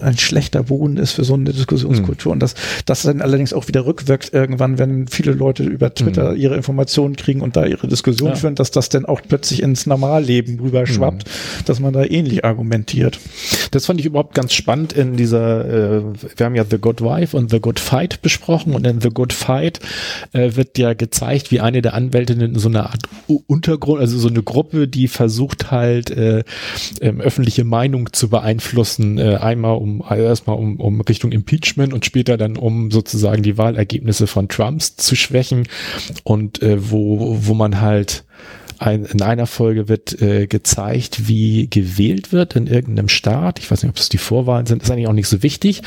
ein schlechter Boden ist für so eine Diskussionskultur und dass das dann allerdings auch wieder rückwirkt irgendwann, wenn viele Leute über Twitter ihre Informationen kriegen und da ihre Diskussion Ja. führen, dass das dann auch plötzlich ins Normalleben rüber schwappt, dass man da ähnlich argumentiert. Das fand ich überhaupt ganz spannend in dieser, äh, wir haben ja The Good Wife und The Good Fight besprochen und in The Good Fight äh, wird ja gezeigt, wie eine der Anwältinnen in so eine Art Untergrund, also so eine Gruppe, die versucht halt äh, ähm, öffentliche Meinung zu beeinflussen, äh, einmal um also erstmal um, um Richtung Impeachment und später dann um sozusagen die Wahlergebnisse von Trumps zu schwächen und äh, wo, wo man halt ein, in einer Folge wird äh, gezeigt, wie gewählt wird in irgendeinem Staat. Ich weiß nicht, ob es die Vorwahlen sind, ist eigentlich auch nicht so wichtig.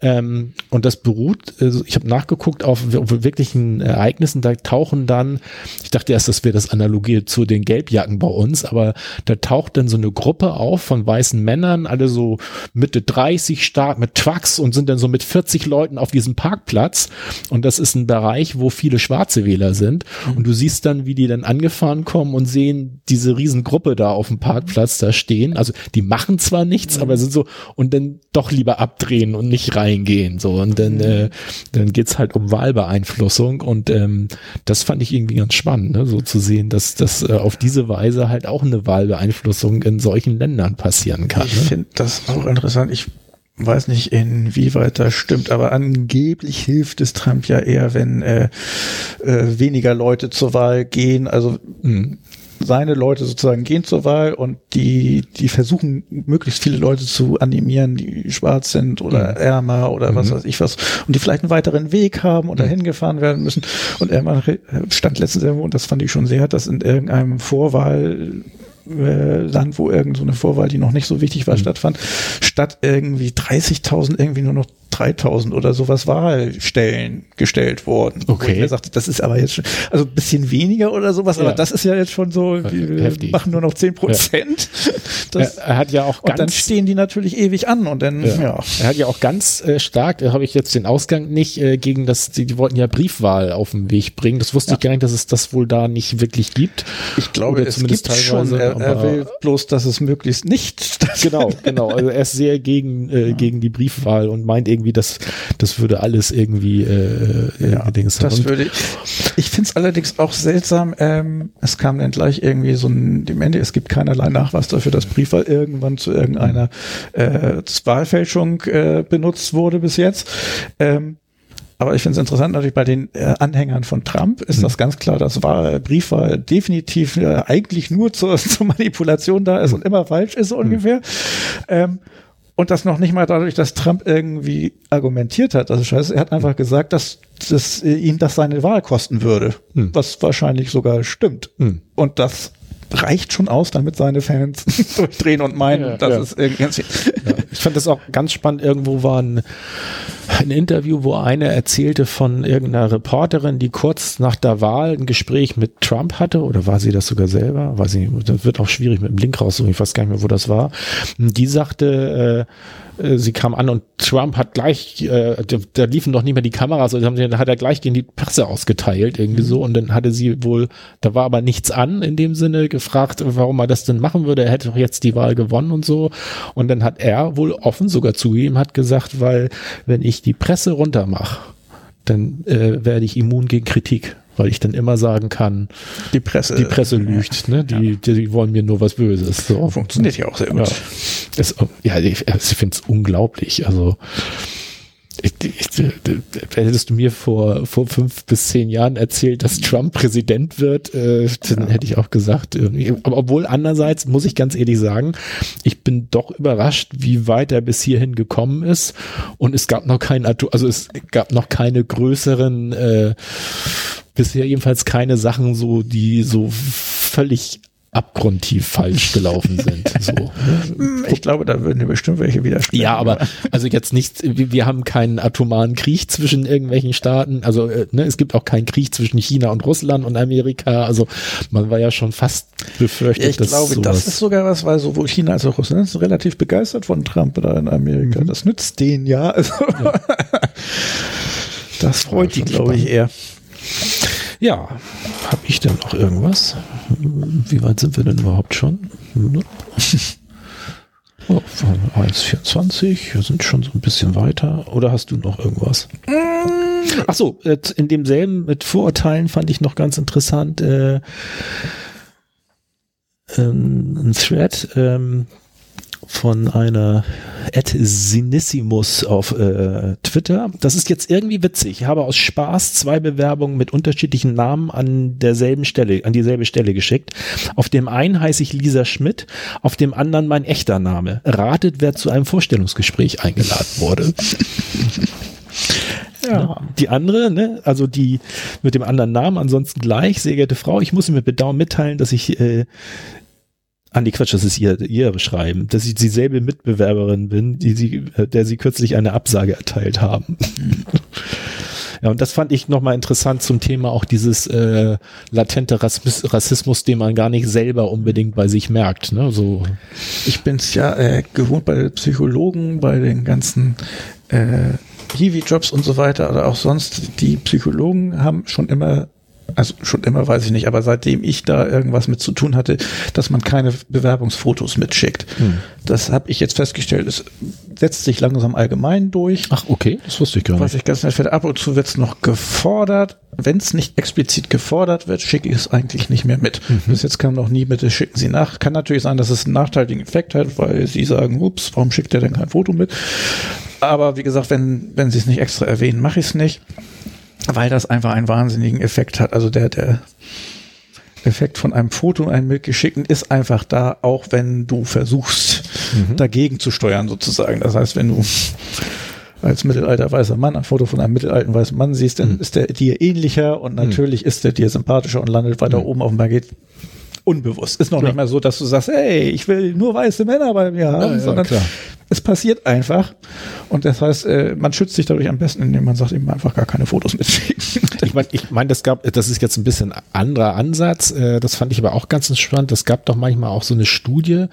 Ähm, und das beruht, also ich habe nachgeguckt auf, wir- auf wirklichen Ereignissen, da tauchen dann, ich dachte erst, das wäre das Analogie zu den Gelbjacken bei uns, aber da taucht dann so eine Gruppe auf von weißen Männern, alle so Mitte 30 stark mit Trucks und sind dann so mit 40 Leuten auf diesem Parkplatz. Und das ist ein Bereich, wo viele schwarze Wähler sind. Und du siehst dann, wie die dann angefahren kommen und sehen diese Riesengruppe da auf dem Parkplatz da stehen. Also die machen zwar nichts, aber sind so und dann doch lieber abdrehen und nicht reingehen. So und dann, äh, dann geht's halt um Wahlbeeinflussung und ähm, das fand ich irgendwie ganz spannend, ne? so zu sehen, dass das äh, auf diese Weise halt auch eine Wahlbeeinflussung in solchen Ländern passieren kann. Ich Ne? finde das auch interessant. Ich weiß nicht, inwieweit das stimmt, aber angeblich hilft es Trump ja eher, wenn äh, äh, weniger Leute zur Wahl gehen. Also Mhm. seine Leute sozusagen gehen zur Wahl und die, die versuchen, möglichst viele Leute zu animieren, die schwarz sind oder ärmer oder was weiß ich was und die vielleicht einen weiteren Weg haben und dahin gefahren werden müssen. Und er stand letztens irgendwo, und das fand ich schon sehr, dass in irgendeinem Vorwahl äh, Land, wo irgend so eine Vorwahl, die noch nicht so wichtig war, stattfand, statt irgendwie 30.000 irgendwie nur noch 3.000 oder sowas Wahlstellen gestellt worden. Wo Okay. ich mir sagte, das ist aber jetzt schon, also ein bisschen weniger oder sowas, aber Ja. das ist ja jetzt schon so, wir Heftig. machen nur noch 10 Prozent. Das, Er, er hat ja auch und dann ganz stehen die natürlich ewig an und dann, ja. Ja. Er hat ja auch ganz äh, stark, da habe ich jetzt den Ausgang nicht äh, gegen das, die, die wollten ja Briefwahl auf den Weg bringen. Das wusste ich gar nicht, dass es das wohl da nicht wirklich gibt. Ich glaube, Oder es zumindest gibt schon, er, er aber- will bloß, dass es möglichst nicht Genau, genau. Also er ist sehr gegen, äh, gegen die Briefwahl und meint irgendwie, dass das würde alles irgendwie äh, Ja, äh, Dings das würde ich. Ich finde es allerdings auch seltsam. Ähm, es kam dann gleich irgendwie so ein, dem Ende, es gibt keinerlei Nachweis dafür, dass Briefwahl irgendwann zu irgendeiner äh, Wahlfälschung äh, benutzt wurde bis jetzt. Ähm, aber ich finde es interessant, natürlich bei den äh, Anhängern von Trump ist das ganz klar, dass Wahl, Briefwahl definitiv äh, eigentlich nur zur, zur Manipulation da ist und immer falsch ist so ungefähr. Ähm, und das noch nicht mal dadurch, dass Trump irgendwie argumentiert hat. Also scheiße, er hat einfach gesagt, dass, dass ihm das seine Wahl kosten würde. Was wahrscheinlich sogar stimmt. Hm. Und das reicht schon aus, damit seine Fans durchdrehen und meinen, Ja, das ja. ist irgendwie ganz Ja, ich fand das auch ganz spannend. Irgendwo war ein, ein Interview, wo eine erzählte von irgendeiner Reporterin, die kurz nach der Wahl ein Gespräch mit Trump hatte, oder war sie das sogar selber? Weiß ich nicht, das wird auch schwierig mit dem Link raussuchen, ich weiß gar nicht mehr, wo das war. Die sagte, äh, äh, sie kam an und Trump hat gleich, äh, da, da liefen noch nicht mehr die Kameras, also da hat er gleich gegen die Presse ausgeteilt, irgendwie so, und dann hatte sie wohl, da war aber nichts an in dem Sinne, gefragt, warum er das denn machen würde, er hätte doch jetzt die Wahl gewonnen und so, und dann hat er wohl offen sogar zugegeben, hat gesagt, weil wenn ich die Presse runtermache, dann äh, werde ich immun gegen Kritik, weil ich dann immer sagen kann, die Presse. die Presse lügt, ne? Die, die, wollen mir nur was Böses. So. Funktioniert ja auch sehr gut. Ja, das, ja ich, ich finde es unglaublich. Also hättest du mir vor, vor fünf bis zehn Jahren erzählt, dass Trump Präsident wird, äh, dann hätte ich auch gesagt, irgendwie. aber obwohl andererseits muss ich ganz ehrlich sagen, ich bin doch überrascht, wie weit er bis hierhin gekommen ist und es gab noch keinen, also es gab noch keine größeren, äh, bisher jedenfalls keine Sachen so, die so völlig abgrundtief falsch gelaufen sind. So. Ich glaube, da würden bestimmt welche widersprechen. Ja, aber also jetzt nicht, wir haben keinen atomaren Krieg zwischen irgendwelchen Staaten. Also äh, ne, es gibt auch keinen Krieg zwischen China und Russland und Amerika. Also man war ja schon fast befürchtet, ich dass glaube, sowas das ist sogar was, weil sowohl China als auch Russland sind relativ begeistert von Trump da in Amerika. Mhm. Das nützt denen ja. Also ja. das freut die, glaube ich, eher. Ja, habe ich denn noch irgendwas? Wie weit sind wir denn überhaupt schon? Oh, 1,24, wir sind schon so ein bisschen weiter. Oder hast du noch irgendwas? Ach so, in demselben mit Vorurteilen fand ich noch ganz interessant äh, ähm, ein Thread. Ähm, von einer Ed Sinissimus auf äh, Twitter. Das ist jetzt irgendwie witzig. Ich habe aus Spaß zwei Bewerbungen mit unterschiedlichen Namen an derselben Stelle, an dieselbe Stelle geschickt. Auf dem einen heiße ich Lisa Schmidt, auf dem anderen mein echter Name. Ratet, wer zu einem Vorstellungsgespräch eingeladen wurde. Ja. Die andere, ne, also die mit dem anderen Namen, ansonsten gleich, sehr geehrte Frau, ich muss Ihnen mit Bedauern mitteilen, dass ich äh, an die Quatsch, das ist ihr, ihr Schreiben, dass ich dieselbe Mitbewerberin bin, die sie, äh, der sie kürzlich eine Absage erteilt haben. ja, und das fand ich nochmal interessant zum Thema auch dieses äh, latente Rassismus, Rassismus, den man gar nicht selber unbedingt bei sich merkt. Ne? So. Ich bin's ja äh, gewohnt bei den Psychologen, bei den ganzen äh, Hiwi-Jobs und so weiter oder auch sonst. Die Psychologen haben schon immer also schon immer weiß ich nicht, aber seitdem ich da irgendwas mit zu tun hatte, dass man keine Bewerbungsfotos mitschickt. Hm. Das habe ich jetzt festgestellt. Es setzt sich langsam allgemein durch. Ach, okay, das wusste ich gar nicht. Was ich ganz nett finde, ab und zu wird es noch gefordert. Wenn es nicht explizit gefordert wird, schicke ich es eigentlich nicht mehr mit. Mhm. Bis jetzt kam noch nie mit, schicken Sie nach. Kann natürlich sein, dass es einen nachteiligen Effekt hat, weil Sie sagen, ups, warum schickt er denn kein Foto mit? Aber wie gesagt, wenn, wenn Sie es nicht extra erwähnen, mache ich es nicht weil das einfach einen wahnsinnigen Effekt hat. Also der, der Effekt von einem Foto und einem mitgeschickten ist einfach da, auch wenn du versuchst, mhm. dagegen zu steuern sozusagen. Das heißt, wenn du als mittelalter weißer Mann ein Foto von einem mittelalten weißen Mann siehst, dann mhm. ist der dir ähnlicher und mhm. natürlich mhm. ist der dir sympathischer und landet weiter mhm. oben auf dem Paket unbewusst. Ist noch ja. nicht mal so, dass du sagst, hey, ich will nur weiße Männer bei mir haben, ja, sondern klar. es passiert einfach. Und das heißt, äh, man schützt sich dadurch am besten, indem man sagt, eben einfach gar keine Fotos mitschicken. ich meine, ich mein, das gab, das ist jetzt ein bisschen anderer Ansatz. Äh, das fand ich aber auch ganz spannend. Es gab doch manchmal auch so eine Studie,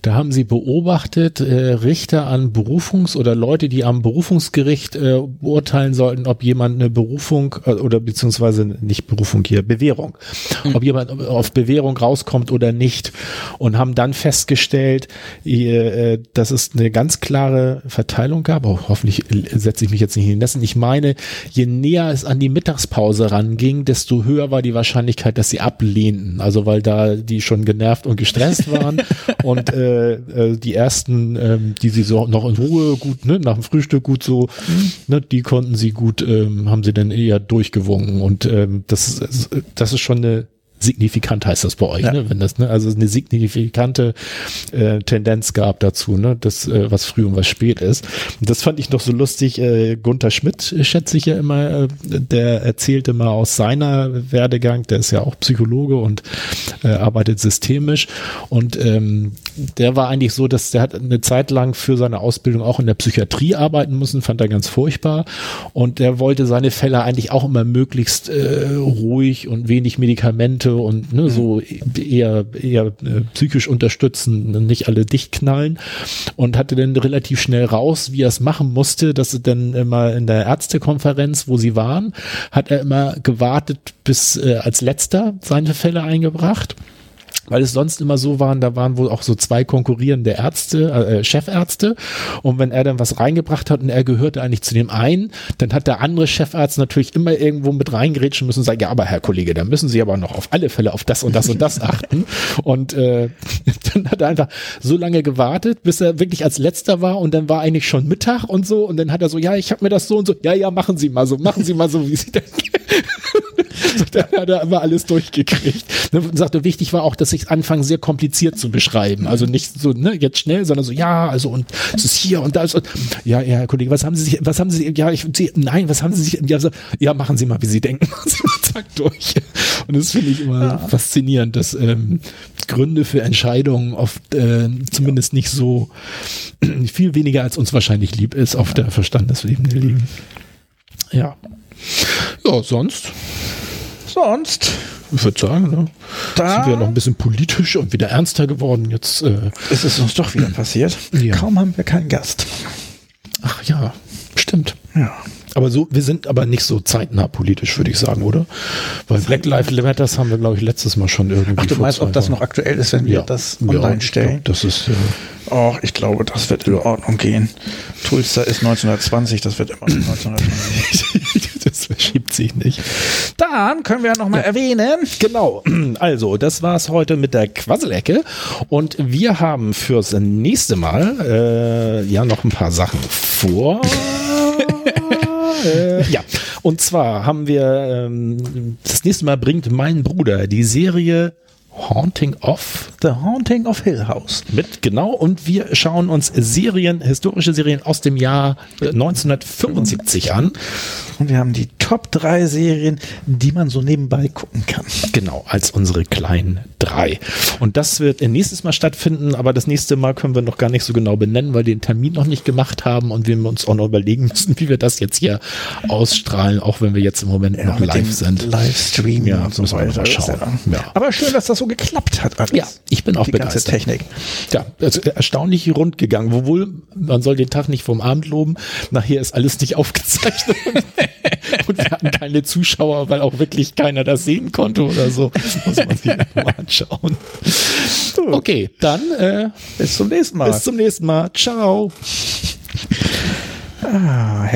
da haben sie beobachtet, äh, Richter an Berufungs- oder Leute, die am Berufungsgericht beurteilen sollten, ob jemand eine Berufung oder beziehungsweise nicht Berufung hier, Bewährung, mhm. ob jemand auf Bewährung rauskommt oder nicht und haben dann festgestellt, dass es eine ganz klare Verteilung gab. Auch hoffentlich setze ich mich jetzt nicht in den Nessen. Ich meine, je näher es an die Mittagspause ranging, desto höher war die Wahrscheinlichkeit, dass sie ablehnten. Also weil da die schon genervt und gestresst waren und äh, äh, die ersten, ähm, die sie so noch in Ruhe gut, ne, nach dem Frühstück gut so, mhm. ne, die konnten sie gut, ähm, haben sie dann eher durchgewungen. Und ähm, das, das ist schon eine signifikant heißt das bei euch, ja. ne? Wenn das, ne, also eine signifikante äh, Tendenz gab dazu, ne, das, äh, was früh und was spät ist. Und das fand ich noch so lustig. Äh, Gunther Schmidt äh, schätze ich ja immer, äh, der erzählte mal aus seiner Werdegang, der ist ja auch Psychologe und äh, arbeitet systemisch. Und ähm, der war eigentlich so, dass der hat eine Zeit lang für seine Ausbildung auch in der Psychiatrie arbeiten müssen, fand er ganz furchtbar. Und der wollte seine Fälle eigentlich auch immer möglichst äh, ruhig und wenig Medikamente und ne, so eher, eher äh, psychisch unterstützen, nicht alle dicht knallen. Und hatte dann relativ schnell raus, wie er es machen musste, dass er dann immer in der Ärztekonferenz, wo sie waren, hat er immer gewartet bis äh, als letzter seine Fälle eingebracht weil es sonst immer so waren, da waren wohl auch so zwei konkurrierende Ärzte, äh, Chefärzte. Und wenn er dann was reingebracht hat und er gehörte eigentlich zu dem einen, dann hat der andere Chefarzt natürlich immer irgendwo mit reingerätschen müssen und sagen, ja, aber Herr Kollege, da müssen Sie aber noch auf alle Fälle auf das und das und das achten. Und äh, dann hat er einfach so lange gewartet, bis er wirklich als letzter war und dann war eigentlich schon Mittag und so. Und dann hat er so, ja, ich habe mir das so und so, ja, ja, machen Sie mal so, machen Sie mal so, wie Sie denken. da hat er immer alles durchgekriegt. Ne, und sagte, wichtig war auch, dass ich anfange sehr kompliziert zu beschreiben. Also nicht so, ne, jetzt schnell, sondern so, ja, also und es ist hier und da ist, und, ja, ja, Herr Kollege, was haben Sie sich, was haben Sie, ja, ich, Sie, nein, was haben Sie sich, ja, so, ja, machen Sie mal, wie Sie denken. Zack, durch. Und das finde ich immer ja. faszinierend, dass ähm, Gründe für Entscheidungen oft äh, zumindest nicht so viel weniger als uns wahrscheinlich lieb ist, auf der Verstandesebene liegen. Ja. Ja, sonst. Sonst. Ich würde sagen, ne? da sind wir noch ein bisschen politisch und wieder ernster geworden. Jetzt äh, ist es uns doch wieder passiert. Ja. Kaum haben wir keinen Gast. Ach ja, stimmt. Ja. Aber so, wir sind aber nicht so zeitnah politisch, würde ich sagen, oder? Weil Black Lives Matters haben wir, glaube ich, letztes Mal schon irgendwie. Ach, du meinst, ob das noch aktuell ist, wenn wir ja. das online ja, stellen? Glaub, das ist. Ja. Oh, ich glaube, das wird in Ordnung gehen. Tulsa ist 1920, das wird immer 1920. das verschiebt sich nicht. Dann können wir ja nochmal ja. erwähnen. Genau. Also, das war's heute mit der Quasselecke. Und wir haben fürs nächste Mal äh, ja noch ein paar Sachen vor. äh, ja, und zwar haben wir ähm, das nächste Mal bringt mein Bruder die Serie Haunting of The Haunting of Hill House mit, genau. Und wir schauen uns Serien, historische Serien aus dem Jahr 1975 an. Und wir haben die Top 3 Serien, die man so nebenbei gucken kann. Genau, als unsere kleinen drei. Und das wird nächstes Mal stattfinden, aber das nächste Mal können wir noch gar nicht so genau benennen, weil wir den Termin noch nicht gemacht haben und wir uns auch noch überlegen müssen, wie wir das jetzt hier ausstrahlen, auch wenn wir jetzt im Moment ja, noch live sind. Livestream ja, und so weiter. Schauen. Ja. Aber schön, dass das so geklappt hat. Alles. Ja, ich bin auch die begeistert. ganze Technik. Ja, also erstaunlich rund gegangen. Obwohl, man soll den Tag nicht vom Abend loben. Nachher ist alles nicht aufgezeichnet. und wir hatten keine Zuschauer, weil auch wirklich keiner das sehen konnte oder so. Das muss man sich mal anschauen. Okay, dann äh, bis zum nächsten Mal. Bis zum nächsten Mal. Ciao. Ah,